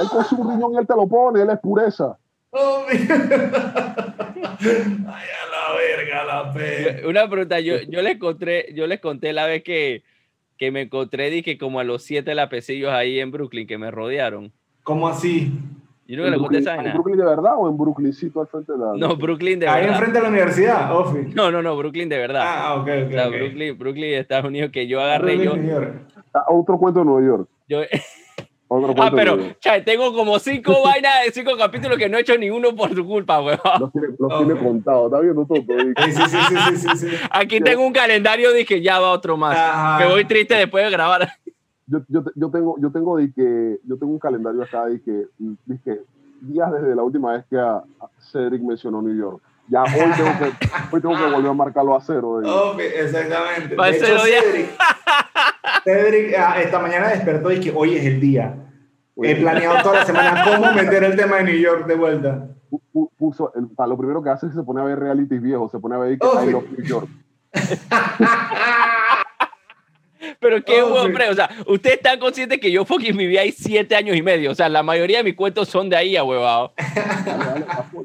S2: Él con su riñón y él te lo pone, él es pureza.
S1: Oh, Ay, a la verga, la pe.
S3: Una pregunta, yo, yo les conté, yo les conté la vez que, que me encontré, dije como a los siete lapecillos ahí en Brooklyn que me rodearon.
S1: ¿Cómo así?
S3: Yo
S2: ¿En
S3: le conté
S2: Brooklyn,
S3: esa
S2: ¿En. Brooklyn de verdad o en Brooklyncito al frente de la.?
S3: No, Brooklyn de
S1: Ahí
S3: verdad.
S1: enfrente de la universidad, Ofi.
S3: No, no, no, Brooklyn de verdad.
S1: Ah, ok, ok.
S3: O sea,
S1: ok.
S3: Brooklyn, Brooklyn, Estados Unidos, que yo agarré
S1: Brooklyn,
S3: yo.
S1: New York.
S2: Ah, otro cuento de Nueva York.
S3: yo *laughs*
S2: Otro
S3: ah,
S2: cuento de
S3: pero,
S2: Nueva York.
S3: cha, tengo como cinco *laughs* vainas, cinco capítulos que no he hecho ninguno por tu culpa, weón.
S2: Los tiene, los tiene contados. Está viendo todo.
S1: Sí, sí, sí, sí, sí, sí, sí.
S3: Aquí tengo un calendario, dije, ya va otro más.
S1: Ajá.
S3: Me voy triste después de grabar.
S2: Yo, yo, yo tengo, yo tengo de que, yo tengo un calendario acá de que, de que días desde la última vez que a, Cedric mencionó New York. Ya hoy tengo que, *laughs* hoy tengo que volver a marcarlo a cero.
S1: Ofi, exactamente.
S3: Va a
S1: De hecho. Cedric, Cedric, ah, esta mañana despertó y que hoy es el día. He planeado toda la semana *laughs* cómo meter el tema de New York de vuelta.
S2: pu- pu- puso, el- lo primero que hace es que se pone a ver realities viejos, se pone a ver que
S1: Oh,
S2: I
S1: sí.
S2: Love New York. *laughs*
S3: Pero qué
S1: Oh, sí.
S3: pre- O sea, ustedes están conscientes que yo fucking viví ahí siete años y medio. O sea, la mayoría de mis cuentos son de ahí, ahuevado. *laughs*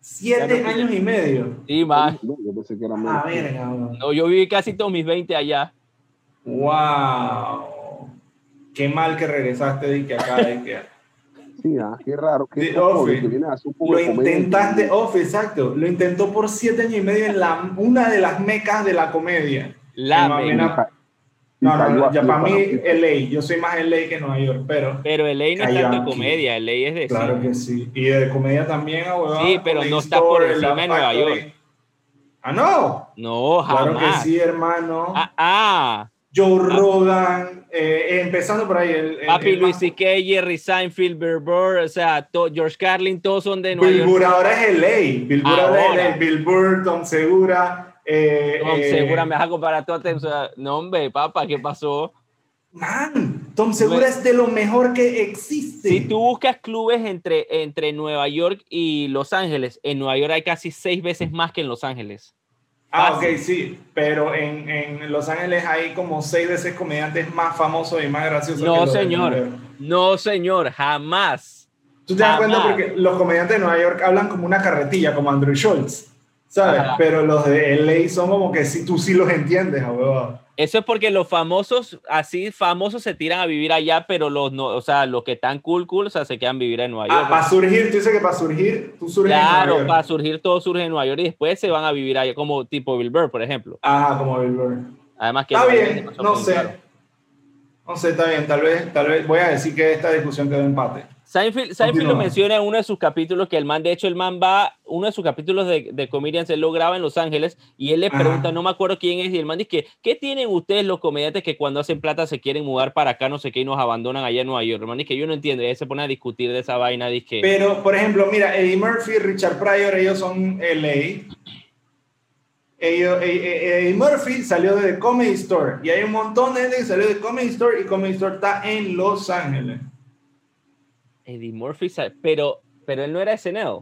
S1: Siete años y medio.
S3: Sí, más.
S2: No, yo pensé que era
S1: A
S2: menos.
S1: ver, cabrón.
S3: No, yo viví casi todos mis 20 allá.
S1: Wow. Qué mal que regresaste de que acá. De que... *laughs*
S2: Sí, ah, qué raro. Qué raro, que viene a
S1: Lo intentaste, off, exacto. Lo intentó por siete años y medio en la, una de las mecas de la comedia.
S3: La
S1: Que no, No, ya para mí LA. Yo soy más LA que Nueva York, pero
S3: Pero el ley no es tanto comedia, el ley es de
S1: claro
S3: cine.
S1: que sí. Y de comedia también, ah,
S3: Sí, pero no está por encima
S1: La
S3: de Nueva
S1: Factory.
S3: York.
S1: Ah, no.
S3: No,
S1: Claro que
S3: jamás.
S1: sí, hermano.
S3: Ah, ah.
S1: Joe Rogan, eh, empezando por ahí. El, el-
S3: Papi
S1: el
S3: Luis C.K., Jerry Seinfeld, Bill Burr, o sea, to- George Carlin, todos son de Nueva
S1: Bill
S3: York.
S1: Burr ahora es LA. Bill Burr ahora es. LA. Bill Burr, Tom Segura. Eh,
S3: Tom
S1: eh,
S3: Segura me vas a comparar sea, no, hombre, papá, ¿qué pasó?
S1: Man, Tom Segura es de lo mejor que existe.
S3: Si tú buscas clubes entre, entre Nueva York y Los Ángeles, en Nueva York hay casi seis veces más que en Los Ángeles.
S1: Ah,
S3: Fácil.
S1: ok, sí, pero en, en Los Ángeles hay como seis veces comediantes más famosos y más graciosos. que
S3: No,
S1: de
S3: señor.
S1: Nueva York.
S3: No, señor, jamás.
S1: Tú te das cuenta porque los comediantes de Nueva York hablan como una carretilla, como Andrew Schultz, ¿sabes?
S3: Ajá.
S1: Pero los de LA son como que sí, tú sí los entiendes.
S3: Eso es porque los famosos, así famosos, se tiran a vivir allá, pero los no, o sea, los que están cool, cool, o sea, se quedan vivir en Nueva York.
S1: Ah, para surgir, tú dices que para surgir, tú surges en
S3: claro,
S1: Nueva York.
S3: para surgir todo surge en Nueva York y después se van a vivir allá, como tipo Bill Burr, por ejemplo.
S1: Ah, como Bill Burr.
S3: Además que
S1: Está bien, no sé.
S3: claro.
S1: No sé, está bien, tal vez, tal vez voy a decir que esta discusión quedó empate.
S3: Seinfeld, Seinfeld lo menciona en uno de sus capítulos, que el man, de hecho, el man va, uno de sus capítulos de, de Comedians, él lo graba en Los Ángeles y él le
S1: Ajá.
S3: pregunta, no me acuerdo quién es, y el man dice, que, ¿qué tienen ustedes los comediantes que cuando hacen plata se quieren mudar para acá, no sé qué, y nos abandonan allá en Nueva York? El man dice que yo no entiendo, y él se pone a discutir de esa vaina, dice que...
S1: Pero, por ejemplo, mira, Eddie Murphy, Richard Pryor, ellos son LA. Ellos, eh, eh, Eddie Murphy salió de The Comedy Store y hay un montón de gente que salió de Comedy Store y Comedy Store está en Los Ángeles.
S3: Eddie Murphy, pero, pero él no era SNL.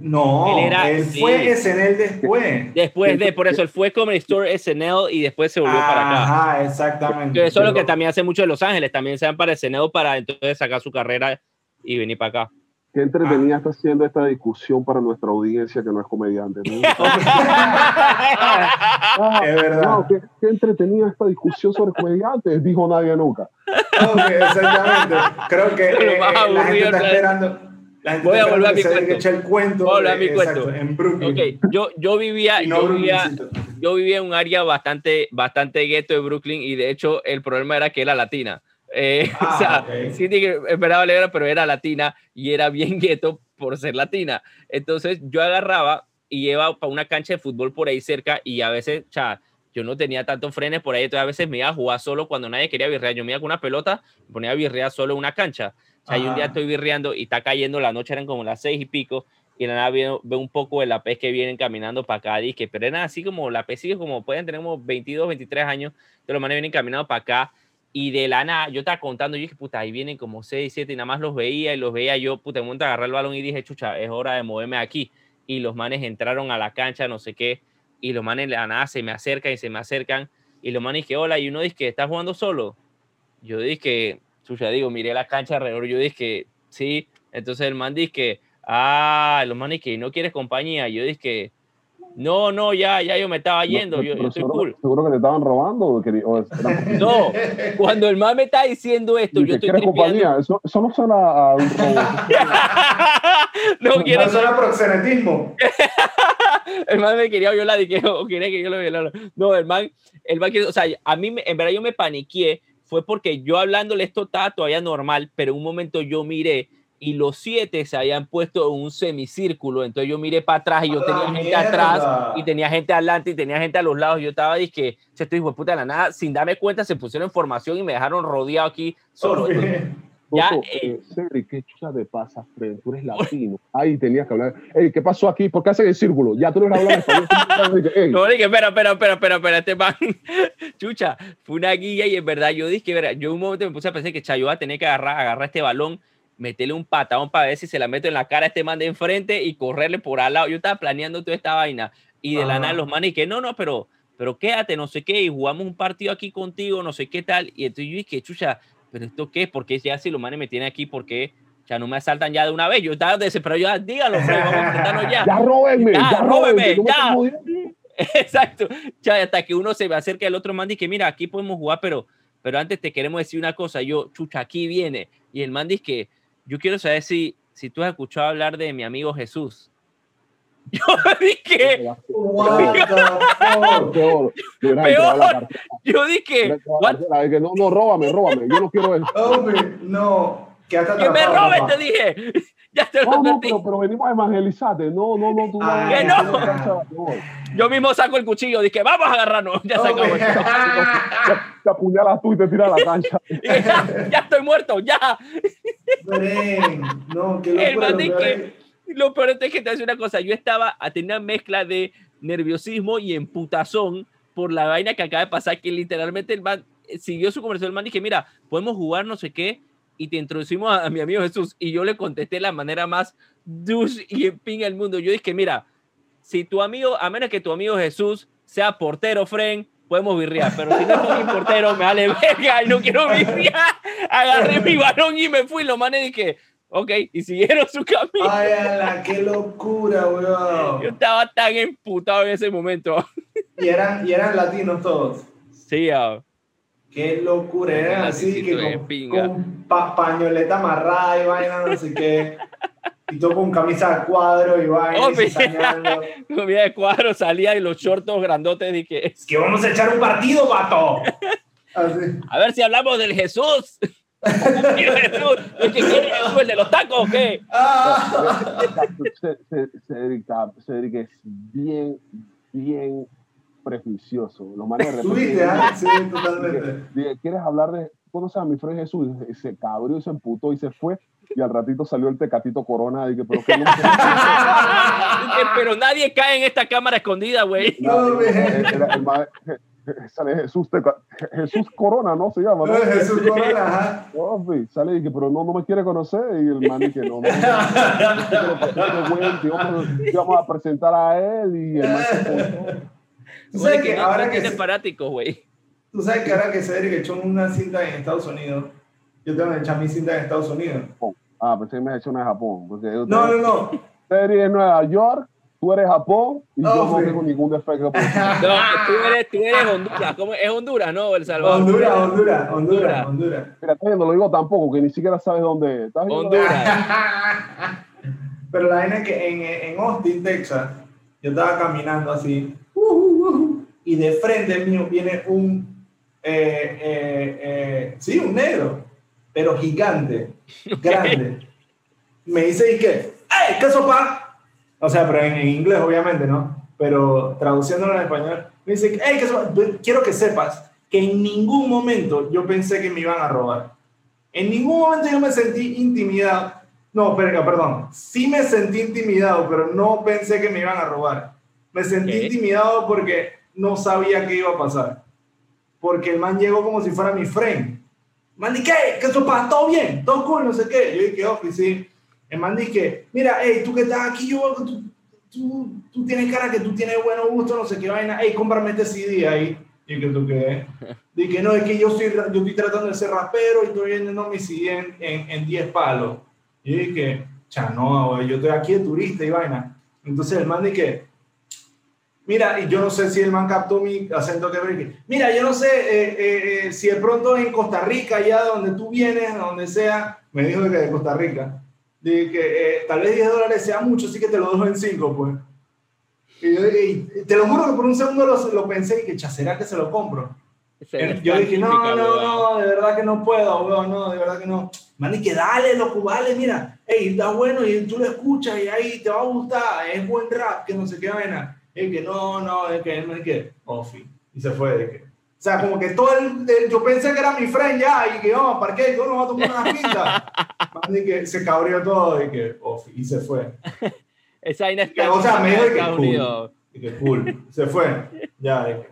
S1: No,
S3: Él
S1: él,
S3: era- sí.
S1: fue SNL después.
S3: Después de, por eso, él fue Comedy Store, SNL, y después se volvió para acá.
S1: Ajá, exactamente.
S3: Eso es lo que también hace mucho de Los Ángeles, también se van para SNL para entonces sacar su carrera y venir para acá.
S2: Qué entretenida está siendo esta discusión para nuestra audiencia que no es comediante. ¿no? *laughs* Ah,
S1: Es verdad.
S2: No, qué, qué entretenida esta discusión sobre comediantes, dijo nadie nunca.
S1: Ok, exactamente. Creo que *laughs* eh,
S3: más
S1: eh, la gente está esperando. La gente
S3: Voy a volver a mi cuento.
S1: el cuento.
S3: Voy a volver a mi
S1: eh, exacto,
S3: cuento.
S1: en Brooklyn.
S3: Ok, yo, yo vivía,
S1: no
S3: yo vivía, yo vivía en un área bastante, bastante gueto de Brooklyn y de hecho el problema era que era latina. Eh, *laughs*
S1: Ah,
S3: o sea,
S1: ok.
S3: sí que esperaba pero era latina y era bien *laughs* gueto por ser latina. Entonces yo agarraba y iba para una cancha de fútbol por ahí cerca y a veces, o sea, yo no tenía tantos frenes por ahí, entonces a veces me iba a jugar solo cuando nadie quería birrear. Yo me iba con una pelota, me ponía a birrear solo en una cancha. O sea, y un día estoy birreando y está cayendo, la noche eran como las seis y pico, y la nada veo, veo un poco de la pez que vienen caminando para acá, dije, pero eran así como la pez, como pueden tener como 22, 23 años, de los manes vienen caminando para acá, y de la nada, yo estaba contando, yo dije, puta, ahí vienen como 6, 7, y nada más los veía, y los veía yo, puta, en un agarré el balón y dije, chucha, es hora de moverme aquí, y los manes entraron a la cancha, no sé qué, y los manes de la nada se me acercan y se me acercan, y los manes dije, hola, y uno dice, ¿estás jugando solo? Yo dije, chucha, digo, miré la cancha alrededor, yo dije sí, entonces el man dice ah, los man que no quieres compañía, yo dije no, no, ya, ya yo me estaba yendo, yo, yo estoy
S2: seguro,
S3: cool.
S2: Seguro que te estaban robando. O que, o era- *laughs*
S3: No, cuando el man me está diciendo esto, yo estoy tripeando.
S2: compañía. Eso, eso no suena a un *laughs*
S3: no quiero
S1: Eso era proxenetismo. *laughs*
S3: el man me quería violar y que o quería que yo lo violara. No, el man, el man que, o sea, a mí, me- en verdad yo me paniqué, fue porque yo hablándole esto estaba todavía normal, pero un momento yo miré y los siete se habían puesto en un semicírculo, entonces yo miré para atrás y yo
S1: ¡A
S3: tenía gente
S1: mierda!
S3: atrás y tenía gente adelante y tenía gente a los lados, y yo estaba, dije, se estoy hijo de puta de la nada, sin darme cuenta se pusieron en formación y me dejaron rodeado aquí solo. Ya,
S2: Toto,
S3: eh.
S2: eh, ¿qué chucha te pasa, Fred? Tú eres latino. Ahí tenías que hablar. Ey, ¿qué pasó aquí? ¿Por qué hacen el círculo? Ya tú no eres español. Ey,
S3: No, dije, espera, espera, espera, espera, espera, este man, *laughs* chucha, fue una guía y en verdad yo dije, verá, yo un momento me puse a pensar que Chayo va a tener que agarrar, agarrar este balón, meterle un patadón para ver si se la meto en la cara a este man de enfrente y correrle por al lado. Yo estaba planeando toda esta vaina y de la nada los manes y que no, no, pero, pero quédate, no sé qué, y jugamos un partido aquí contigo, no sé qué tal. Y entonces yo dije, chucha, pero esto qué, porque ya si los manes me tienen aquí, porque ya no me asaltan ya de una vez. Yo estaba desesperado, yo, "Ah, dígalo, Fred, vamos a enfrentarnos ya. *laughs*
S2: ya róbenme,
S3: Ya,
S2: ya,
S3: róbenme,
S2: me
S3: ya. *laughs* Exacto. Ya, hasta que uno se acerca al otro man y que mira, aquí podemos jugar, pero, pero antes te queremos decir una cosa. Yo, chucha, aquí viene. Y el man dice que yo quiero saber si, si tú has escuchado hablar de mi amigo Jesús. *laughs* Yo dije?
S2: Peor.
S3: Peor.
S2: cartera.
S3: yo dije,
S2: hubieras entregado la
S3: "What?
S2: cartera. De que no, no, róbame, róbame. Yo no quiero eso.
S1: Hombre, no.
S3: Que me
S1: papá.
S3: te dije. *laughs* Ya te lo
S2: No, no, pero, pero venimos a evangelizarte. No, no, no, tú
S1: Ah,
S3: que
S2: no.
S3: Yo mismo saco el cuchillo, dije, vamos a agarrarnos. *laughs* Ya se acabó.
S2: Te apuñalas tú y te tiras a la cancha.
S3: Ya, ya estoy muerto, ya.
S1: No, qué
S3: El
S1: locura.
S3: man
S1: lo peor
S3: que- Lo peor es que te decir una cosa, yo estaba a tener una mezcla de nerviosismo y emputazón por la vaina que acaba de pasar, que literalmente el man eh, siguió su conversación, el man dije, mira, podemos jugar no sé qué, y te introducimos a, a mi amigo Jesús, y yo le contesté de la manera más douche y en pin del mundo, yo dije, mira, si tu amigo, a menos que tu amigo Jesús sea portero, friend, podemos birrear, pero si no es fucking portero, me vale verga y no quiero birrear, agarré mi balón y me fui, los manes dije, ok, y siguieron su camino.
S1: Ay, ala, qué locura,
S3: Yo
S1: weón.
S3: estaba tan emputado en ese momento.
S1: Y eran, y eran latinos todos.
S3: Sí, ah,
S1: Qué locura, eran así que con, con pa- pañoleta amarrada y vaina, no sé qué. Y todo con camisa de cuadro y vaina,
S3: Oh,
S1: y
S3: comida *laughs* de cuadro, salía y los shortos grandotes dije,
S1: Que vamos a echar un partido, vato. *laughs* Así.
S3: a ver si hablamos del Jesús. *laughs* ¿Quién es Jesús? ¿El que quiere? ¿El de los tacos o qué?
S1: Ah.
S2: Cedric, es bien, bien prejuicioso. Los manes de repente
S1: Tuviste, ¿ah? Sí, totalmente.
S2: ¿quieres hablar de conoces a mi Fred Jesús? Y se cabrió y se emputó y se fue. Y al ratito salió el tecatito corona. Pero que no
S3: Dije, Pero nadie cae en esta cámara escondida, güey.
S1: No,
S2: Sale Jesús, Teca- Jesús Corona, ¿no? Se llama, ¿no?
S1: Jesús Corona, ajá.
S2: Oh. Sale y dije, pero no, no me quiere conocer. Y el man dice, no, no. no, vamos, a presentar a él y el man se
S1: sabes que ahora que,
S3: fanáticos, güey.
S1: Tú sabes que ahora que Cedric echó una cinta en Estados Unidos, yo tengo que echar mi cinta en Estados Unidos.
S2: Ah, pensé que me has hecho una de Japón. Porque
S1: No, no, no.
S2: Serie es Nueva York, tú eres Japón y
S1: Oh,
S2: yo no
S1: sí.
S2: tengo ningún defecto. por- *laughs*
S3: No, tú eres, tú eres Honduras. ¿Cómo? ¿Es Honduras, no? El Salvador.
S1: Honduras, Honduras, Honduras,
S3: Honduras.
S1: Honduras.
S2: Mira, está viendo, lo digo tampoco, que ni siquiera sabes dónde es.
S3: Honduras. *laughs*
S1: Pero la vaina es que en, en Austin, Texas, yo estaba caminando así, uh, uh, uh, y de frente mío viene un, eh, eh, eh, sí, un negro, pero gigante, *laughs* grande. Me dice, ¿y qué? ¡Ey, qué sopa! O sea, pero en, en inglés, obviamente, ¿no? Pero traduciéndolo en español, me dice, ¡Ey, qué sopa! Quiero que sepas que en ningún momento yo pensé que me iban a robar. En ningún momento yo me sentí intimidado. No, pero, perdón. Sí me sentí intimidado, pero no pensé que me iban a robar. Me sentí intimidado porque no sabía qué iba a pasar. Porque el man llegó como si fuera mi friend. Man, ¿y qué? ¿Qué eso pasa? ¿Todo bien? ¿Todo cool? No sé qué. Yo dije, oh, pues sí. El man dice, mira, hey, tú que estás aquí, yo, tú, tú, tú tienes cara que tú tienes buen gusto, no sé qué vaina. Hey, cómprame este CD ahí. Y que tú qué. *laughs* Dije no, es que yo estoy, yo estoy tratando de ser rapero y estoy vendiendo mi CD en, en, en 10 palos. Y dije, cha, no, yo estoy aquí de turista y vaina. Entonces el man dije, mira, y yo no sé si el man captó mi acento que dije, mira, yo no sé eh, eh, eh, si de pronto en Costa Rica, allá donde tú vienes, donde sea, me dijo que de Costa Rica, dije que eh, tal vez 10 dólares sea mucho, así que te lo dejo en 5, pues. Y yo, y te lo juro que por un segundo lo, lo pensé y que, cha, ¿será que se lo compro? Yo dije, no, no, no, de verdad que no puedo, weón, no, de verdad que no. Man, y que dale, loco, vale, mira, hey, está bueno y tú lo escuchas y ahí te va a gustar, es buen rap, que no sé qué vaina. Y que no, no, es que, es que, oh, fin. Y se fue, de que. O sea, como que todo el, el- yo pensé que era mi friend ya, y que, oh, ¿para qué? ¿Cómo va a tomar una pinta? Y *laughs* que se cabrió todo, y que, oh, fin, y se fue.
S3: Esa vaina
S1: Que,
S3: está
S1: o sea, me dijo que cool. Y que cool, se fue. Ya, de que.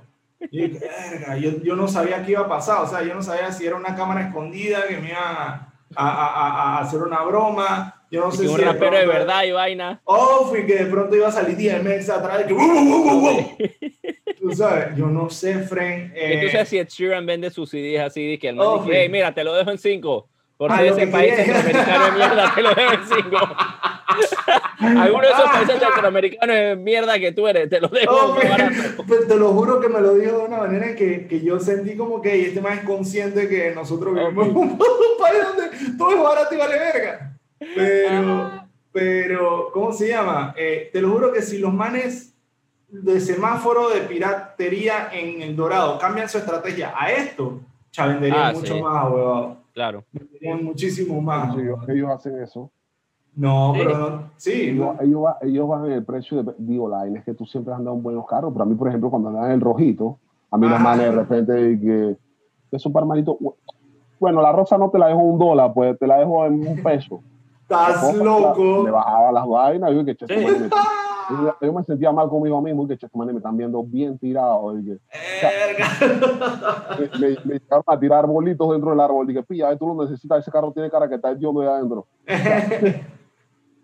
S1: Y dije, verga, yo, yo no sabía qué iba a pasar, o sea, yo no sabía si era una cámara escondida que me iba a, a, a- a hacer una broma, yo no
S3: Y
S1: sé
S3: que
S1: si
S3: un rapero de
S1: pronto-
S3: verdad y vaina.
S1: Oh, fui que de pronto iba a salir DMX atrás *laughs* de que, "Wow, wow, wow, wow". *laughs* Tú sabes, yo no sé, Fren.
S3: Y tú
S1: eh,
S3: sabes si Ed Sheeran vende sus CDs así, de que el man
S1: Oh,
S3: dice, hey, mira, te lo dejo en 5. Por
S1: Ah,
S3: ser
S1: lo
S3: ese país
S1: quería.
S3: centroamericano de mierda, te lo dejo en 5. *laughs* Alguno de esos países centroamericanos de mierda que tú eres, te lo dejo
S1: oh,
S3: barato.
S1: pues te lo juro que me lo dijo de una manera en que, que yo sentí como que "Ey, este más es consciente que nosotros vivimos en un país donde todo es barato y vale verga. Pero, pero, ¿cómo se llama? Eh, te lo juro que si los manes de semáforo de piratería en El Dorado cambian su estrategia a esto, ya venderían
S3: Ah,
S1: mucho
S3: sí.
S1: más, huevón.
S3: Claro.
S1: Venderían muchísimo más.
S2: Sí, ellos, ellos hacen eso.
S1: No,
S3: Sí.
S1: pero no. Sí,
S2: Ellos,
S1: no.
S2: ellos, ellos bajan el precio de. Digo, la es que tú siempre has andado en buenos carros, pero a mí, por ejemplo, cuando andan en el rojito, a mí los
S1: Ah.
S2: manes de repente que. Eso para hermanito. Bueno, la rosa no te la dejo un dólar, pues te la dejo en un peso. *laughs*
S1: Estás
S2: Le
S1: loco.
S2: bajaba las vainas, yo que
S3: Sí.
S2: me- yo, *laughs* yo me sentía mal conmigo mismo, y que che, este man me están viendo bien tirado. Y que,
S1: Verga. *laughs*
S2: me, me, me llegaron a tirar bolitos dentro del árbol. Dije, pilla, eh, tú lo necesitas, ese carro tiene cara que está el tío de adentro. *laughs*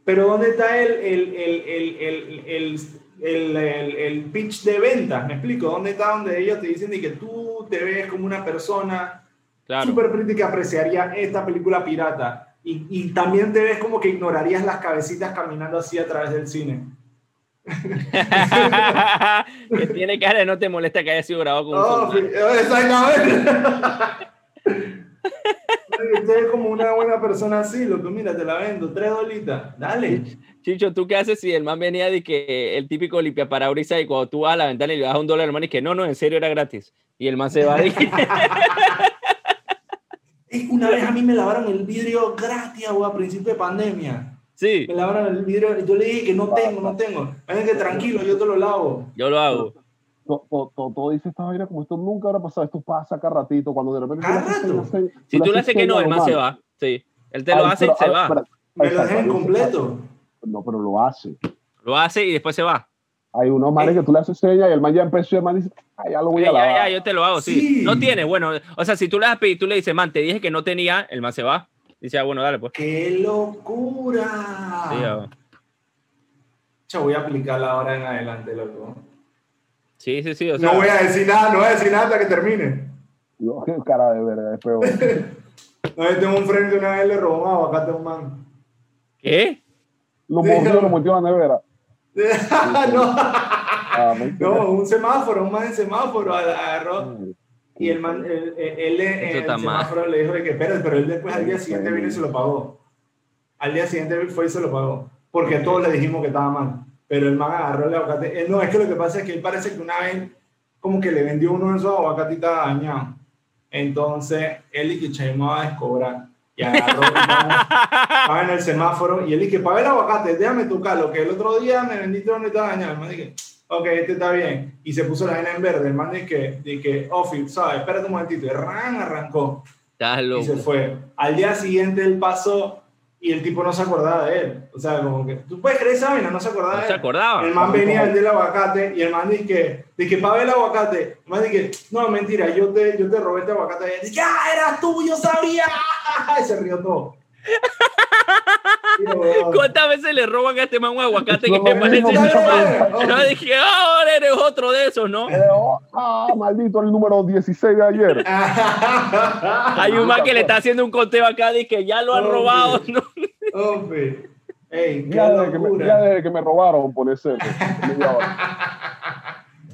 S1: Pero ¿dónde está el, el, el, el, el, el, el, el- el pitch de ventas? ¿Me explico? ¿Dónde está donde ellos te dicen de que tú te ves como una persona
S3: Claro.
S1: súper pretty que apreciaría esta película pirata? Y, y también te ves como que ignorarías las cabecitas caminando así a través del cine. *laughs*
S3: que tiene cara de no te molesta que haya sido grabado con un
S1: Oh, exactamente. *laughs* Usted es como una buena persona así, loco. Mira, te la vendo, tres dolitas. Dale.
S3: Chicho, ¿tú qué haces si el man venía de que el típico limpia parabrisas y cuando tú vas a la ventana y le das un dólar al man y que no, no, en serio era gratis? Y el man se va y
S1: Ey, *laughs* Una vez a mí me lavaron el vidrio gratis, güey, a principio de pandemia.
S3: sí,
S1: Me lavaron el vidrio y yo le dije que no tengo, no tengo. Que tranquilo, yo te lo lavo.
S3: yo lo hago.
S2: Todo, todo, todo, todo dice esta vaina como esto nunca habrá pasado. Esto pasa cada ratito. Cuando de repente.
S1: Cada rato.
S3: Si tú le
S2: haces
S3: que no, el man se va. Sí, él te lo
S2: Ay,
S3: hace y se
S2: a ver,
S3: va.
S1: Me lo dejan completo.
S2: No, pero lo hace.
S3: Lo hace y después se va.
S2: Hay unos manes que tú le haces señas y el man ya empezó y el man dice, ah, ya lo voy
S3: Ya,
S2: a
S3: ya,
S2: lavar.
S3: ya, yo te lo hago, sí.
S1: Sí.
S3: No tiene, bueno, o sea, si tú le das pedir, tú le dices, man, te dije que no tenía, el man se va. Dice, ah, bueno, dale, pues.
S1: ¡Qué locura!
S3: Sí, ya.
S1: Voy a aplicarla ahora en adelante, loco.
S3: sí, sí, sí, o sea,
S1: No voy a decir nada, no voy a decir nada hasta que termine.
S2: Yo, qué cara de verga, es peor. *laughs*
S1: No, yo tengo un friend que una vez le robó un aguacate a un man.
S3: ¿qué?
S2: Lo
S1: Sí,
S2: mordió, lo metió en la nevera. *laughs*
S1: no,
S2: Ah,
S1: no, un semáforo, un man en semáforo agarró. Y el man, él, él, él en el
S3: mal.
S1: semáforo le dijo de que espérate, pero él después al día siguiente vino y se lo pagó. Al día siguiente fue y se lo pagó. Porque todos le dijimos que estaba mal. Pero el man agarró el aguacate. Eh, no, es que lo que pasa es que él parece que una vez como que le vendió uno de esos aguacates y estaba dañado. Entonces, él y que Chaimo va a descobrar. Y agarró, estaba- en el semáforo y él dije, paga el aguacate, déjame tocarlo, que el otro día me vendiste uno y estaba dañado. El man dije, ok, este está bien. Y se puso la vaina en verde. El man dije, dije, Ofi, ¿sabes? Espérate un momentito. Y ran, arrancó y se fue. Al día siguiente él pasó y el tipo no se acordaba de él. O sea, como que, ¿tú puedes creer esa vaina? No se acordaba
S3: No
S1: de
S3: se
S1: él.
S3: acordaba.
S1: El man venía el del aguacate y el man dice que, dije, paga el aguacate. El man dice, no, mentira, yo te, yo te robé este aguacate. Y él dice, ya, eras tú, yo sabía. *laughs* Y se rió todo.
S3: ¿Cuántas veces le roban a este man un aguacate que
S2: lo
S3: parece
S1: Dale,
S3: Yo dije, "Ah, ahora eres otro de esos, ¿no?
S2: Eh, oh, ah, maldito, el número 16 de ayer. *laughs*
S3: Hay un man que le está haciendo un conteo acá que ya lo han robado. ¿no?
S1: Hombre. Ey, qué
S2: Ya desde, que me, ya
S1: locura.
S2: desde que me robaron por ese. *laughs*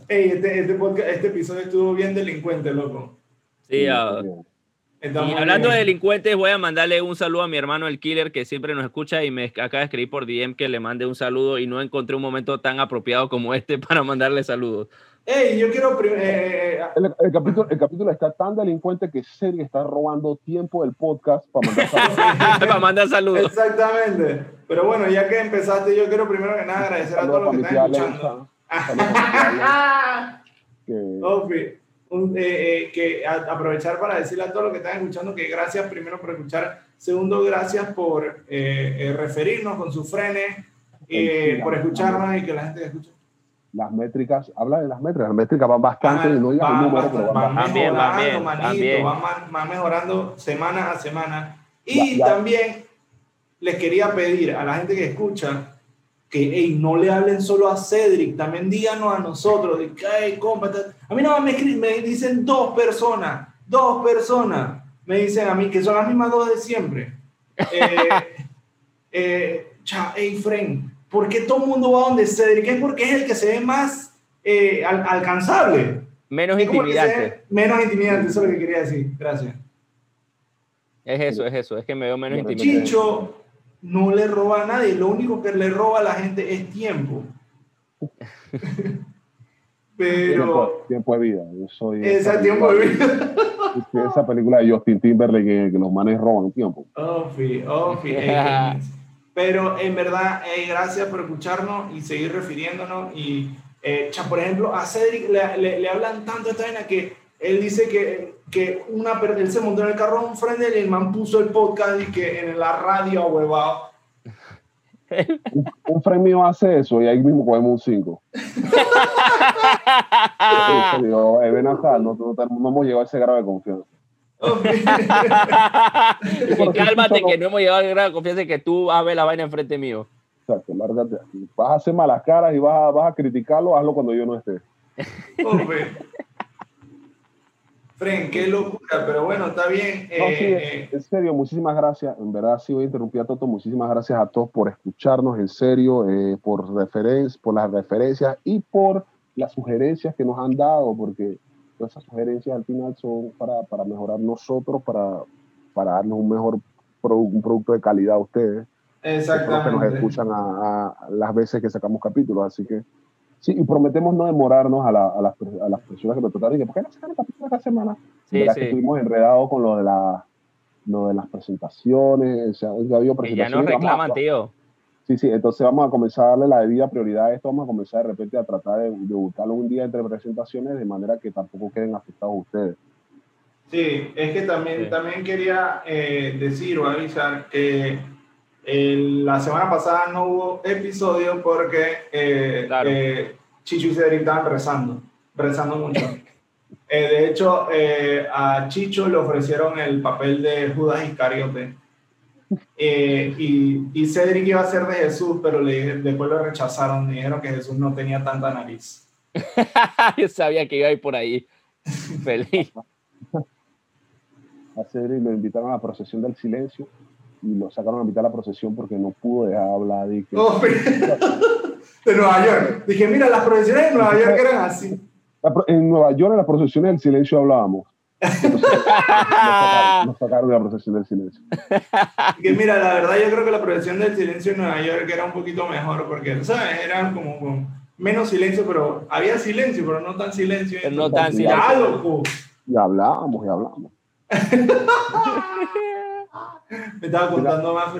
S1: Ey, este, este, podcast- este episodio estuvo bien delincuente, loco.
S3: Sí, ah,
S1: Estamos
S3: Y hablando de
S1: bien.
S3: delincuentes, voy a mandarle un saludo a mi hermano el Killer, que siempre nos escucha y me acaba de escribir por DM que le mande un saludo y no encontré un momento tan apropiado como este *laughs* para mandarle saludos.
S1: Ey, yo quiero. prim- eh, eh,
S2: El, el capítulo, el capítulo está tan delincuente que Seri está robando tiempo del podcast para mandar *laughs* saludos.
S3: para mandar
S1: eh,
S3: saludos.
S1: exactamente. Pero bueno, ya que empezaste, yo quiero primero que nada agradecer a todos los que están escuchando. *laughs* Ofi, un- eh, eh, que a- aprovechar para decirle a todos los que están escuchando que gracias primero por escuchar, segundo gracias por eh, eh, referirnos con sus frenes, eh,
S2: Sí,
S1: por escucharnos y que la gente escuche.
S2: las métricas, habla de las métricas, las métricas van bastante, y no digas el
S1: van,
S2: número,
S1: van-
S2: pero van
S1: van.
S3: Van van
S1: mejorando,
S3: bien, van
S1: manito,
S3: bien.
S1: van van mejorando semana a semana. Y
S2: Ya, ya.
S1: también les quería pedir a la gente que escucha que ey, no le hablen solo a Cedric, también díganos a nosotros, de que, "Ey, compa, ta-". a mí no me, escri- me dicen dos personas, dos personas, me dicen a mí, que son las mismas dos de siempre. Eh, *laughs* eh, cha, ey, Fren, ¿por qué todo el mundo va donde Cedric? Es porque es el que se ve más eh, al- alcanzable.
S3: Menos intimidante.
S1: menos intimidante, eso es lo que quería decir. Gracias.
S3: Es eso, es eso. Es que me veo menos intimidante.
S1: Chicho no le roba a nadie, lo único que le roba a la gente es tiempo. *laughs* Pero
S2: Tiempo, tiempo de vida. Yo soy
S1: ese tiempo de vida.
S2: Esa película de Justin Timberlake que, que los manes roban tiempo.
S1: Ofi, ofi, ey, qué *laughs* nice. Pero en verdad, ey, gracias por escucharnos y seguir refiriéndonos. Y, eh, cha, por ejemplo, a Cedric le, le- le hablan tanto esta vaina que él dice que, que una, él se montó en el carro un él y el man puso el podcast y que en la radio huevado.
S2: Un friend mío hace eso y ahí mismo cogemos un 5. Digo, *laughs* "Eh, ven acá, no, no, no hemos llegado a ese grado de confianza. *laughs*
S3: Y cálmate que no hemos llegado al grado de confianza que tú vas a ver la vaina enfrente mío.
S2: Exacto, lárgate. Vas a hacer malas caras y vas a, vas a criticarlo, hazlo cuando yo no esté.
S1: Fren, qué locura, pero bueno, está bien.
S2: No, sí,
S1: eh, eh,
S2: en serio, muchísimas gracias. En verdad, sí voy a interrumpir a Toto. Muchísimas gracias a todos por escucharnos, en serio, eh, por, referen por las referencias y por las sugerencias que nos han dado, porque todas esas sugerencias al final son para, para mejorar nosotros, para, para darnos un mejor un producto de calidad a ustedes, los que nos
S1: exactamente.
S2: escuchan a- a las veces que sacamos capítulos. Así que sí, y prometemos no demorarnos a, la- a las, a las personas que nos trataron y que, ¿por qué no sacan el capítulo esta semana?
S3: Sí, sí.
S2: que estuvimos enredados con lo de, la, lo de las presentaciones, o sea, hoy ha habido
S3: Que ya
S2: presentaciones.
S3: nos reclaman, tío.
S2: Sí, sí, entonces vamos a comenzar a darle la debida prioridad a esto, vamos a comenzar de repente a tratar de, de buscarlo un día entre presentaciones de manera que tampoco queden afectados ustedes.
S1: Sí, es que también,
S3: Sí.
S1: también quería eh, decir o avisar que el- la semana pasada no hubo episodio porque eh,
S3: Claro.
S1: eh, Chicho y Cedric estaban rezando, rezando mucho. *laughs* Eh, de hecho, eh, a Chicho le ofrecieron el papel de Judas Iscariote. Eh, y, y Cedric iba a ser de Jesús, pero le, después lo rechazaron. Dijeron que Jesús no tenía tanta nariz. *laughs*
S3: Yo sabía que iba a ir por ahí. *laughs* Feliz.
S2: A Cedric lo invitaron a la procesión del silencio y lo sacaron a mitad de la procesión porque no pudo dejar hablar. Y que,
S1: Oh, de Nueva York. Dije, mira, las profesiones de Nueva York eran así.
S2: En Nueva York, en las procesiones del silencio hablábamos. Entonces, *laughs* nos, sacaron, de la procesión del silencio.
S1: Que mira, la verdad yo creo que la profesión del silencio en Nueva York era un poquito mejor porque, ¿sabes? Era como con menos silencio, pero había silencio, pero no tan silencio.
S3: Pero no tan silencio.
S2: Y hablábamos y hablábamos. *laughs*
S1: Me estaba contando más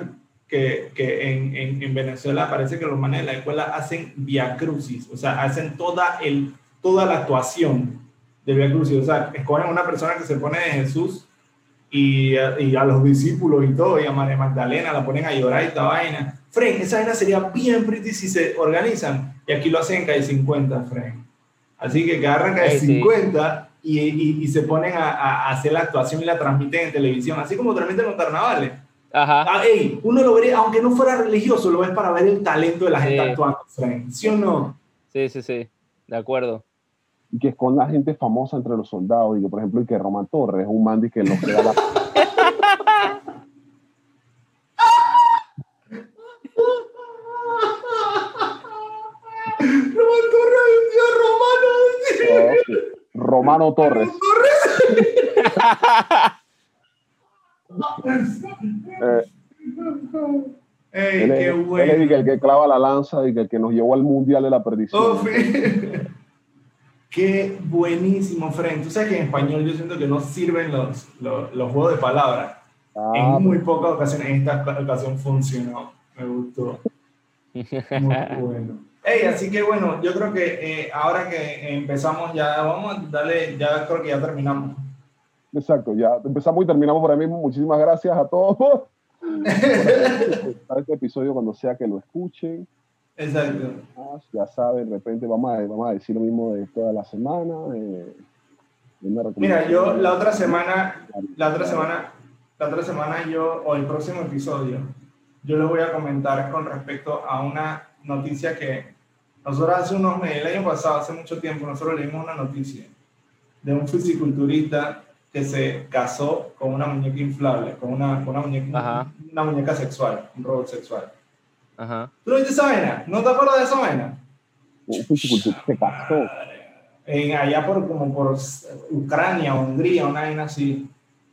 S1: que, que en, en, en Venezuela parece que los manes de la escuela hacen via crucis, o sea, hacen toda, el, toda la actuación de via crucis, o sea, escogen una persona que se pone de Jesús y, y a los discípulos y todo, y a María Magdalena la ponen a llorar y esta vaina. Fren, esa vaina sería bien pretty si se organizan, y aquí lo hacen en calle 50, Fren. Así que, que agarran calle
S3: sí.
S1: 50 y, y, y se ponen a, a hacer la actuación y la transmiten en televisión, así como transmiten los carnavales.
S3: Ajá.
S1: Ah, ey, uno lo vería, aunque no fuera religioso, lo ves para ver el talento de la gente
S3: Sí.
S1: actuando, Frank. ¿Sí o no?
S3: Sí, sí, sí. De acuerdo.
S2: Y que es con la gente famosa entre los soldados. Y que, por ejemplo, y que Román Torres es un man que los queda la
S1: Román Torres, tío Romano.
S2: Oh, sí. Romano Torres. Eh,
S1: Ey,
S2: él,
S1: qué
S2: es, él es
S1: bueno.
S2: el que- clava la lanza y que el que nos llevó al mundial de la perdición.
S1: Oh, *laughs* Qué buenísimo, Frank. Tú sabes que en español yo siento que no sirven los, los, los juegos de palabras.
S2: Ah,
S1: en muy pocas ocasiones, en esta ocasión funcionó. Me gustó. Muy bueno. Ey, así que bueno, yo creo que eh, ahora que empezamos ya, vamos a darle, ya creo que ya terminamos.
S2: Exacto, ya empezamos y terminamos por ahí mismo. Muchísimas gracias a todos por escuchar este episodio cuando sea que lo escuchen.
S1: Exacto.
S2: Ya saben, de repente vamos a, vamos a decir lo mismo de toda la semana. eh,
S1: Mira, yo la otra semana, la otra semana, la otra semana yo, o el próximo episodio, yo les voy a comentar con respecto a una noticia que nosotros hace unos meses, el año pasado, hace mucho tiempo, nosotros leímos una noticia de un fisiculturista que se casó con una muñeca inflable, con una, con una, muñeca,
S3: Ajá.
S1: una muñeca sexual, un robot sexual.
S3: Ajá.
S1: ¿Tú no viste esa vaina? ¿No te acuerdas de esa vaina?
S2: Un fisiculturista se casó.
S1: En, allá por, como por Ucrania, Hungría, una vaina así.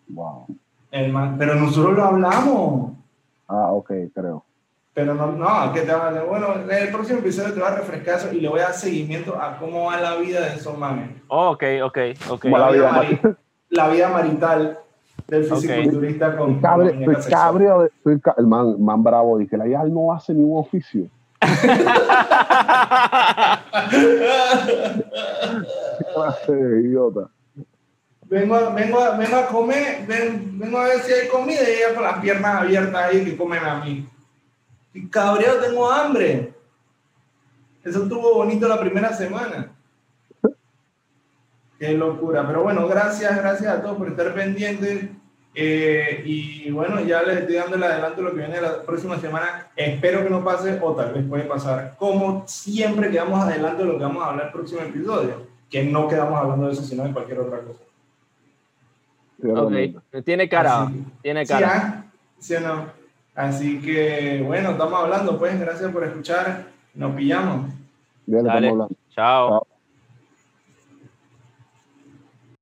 S2: Wow.
S1: El man- pero nosotros lo hablamos.
S2: Ah, ok, creo.
S1: Pero no, no, que te va a Bueno, en el próximo episodio te va a refrescar eso y le voy a dar seguimiento a cómo va la vida de esos manes.
S3: ok, ok, ok.
S2: Como
S1: La,
S2: la
S1: vida
S2: vida
S1: mari- la vida marital del fisiculturista con,
S2: Estoy cabre-
S1: con
S2: el man, man bravo dice, la hija no hace ni un oficio. *laughs* Qué clase de idiota.
S1: Vengo, a- vengo, a- vengo a comer, ven- vengo a ver si hay comida y ella con las piernas abiertas ahí que comen a mí. Y cabreado, tengo hambre. Eso estuvo bonito la primera semana. Qué locura. Pero bueno, gracias, gracias a todos por estar pendientes. Eh, y bueno, ya les estoy dando el adelanto de lo que viene la próxima semana. Espero que no pase o tal vez puede pasar. Como siempre quedamos adelanto de lo que vamos a hablar el próximo episodio. Que no quedamos hablando de eso, sino de cualquier otra cosa.
S3: Ok. Tiene cara.
S1: Así
S3: Tiene
S1: Sí,
S3: cara.
S1: ¿ah? ¿Sí o no? Así que, bueno, estamos hablando, pues, gracias por escuchar. Nos pillamos.
S3: Dale.
S2: estamos hablando.
S3: Chao.
S2: Chao.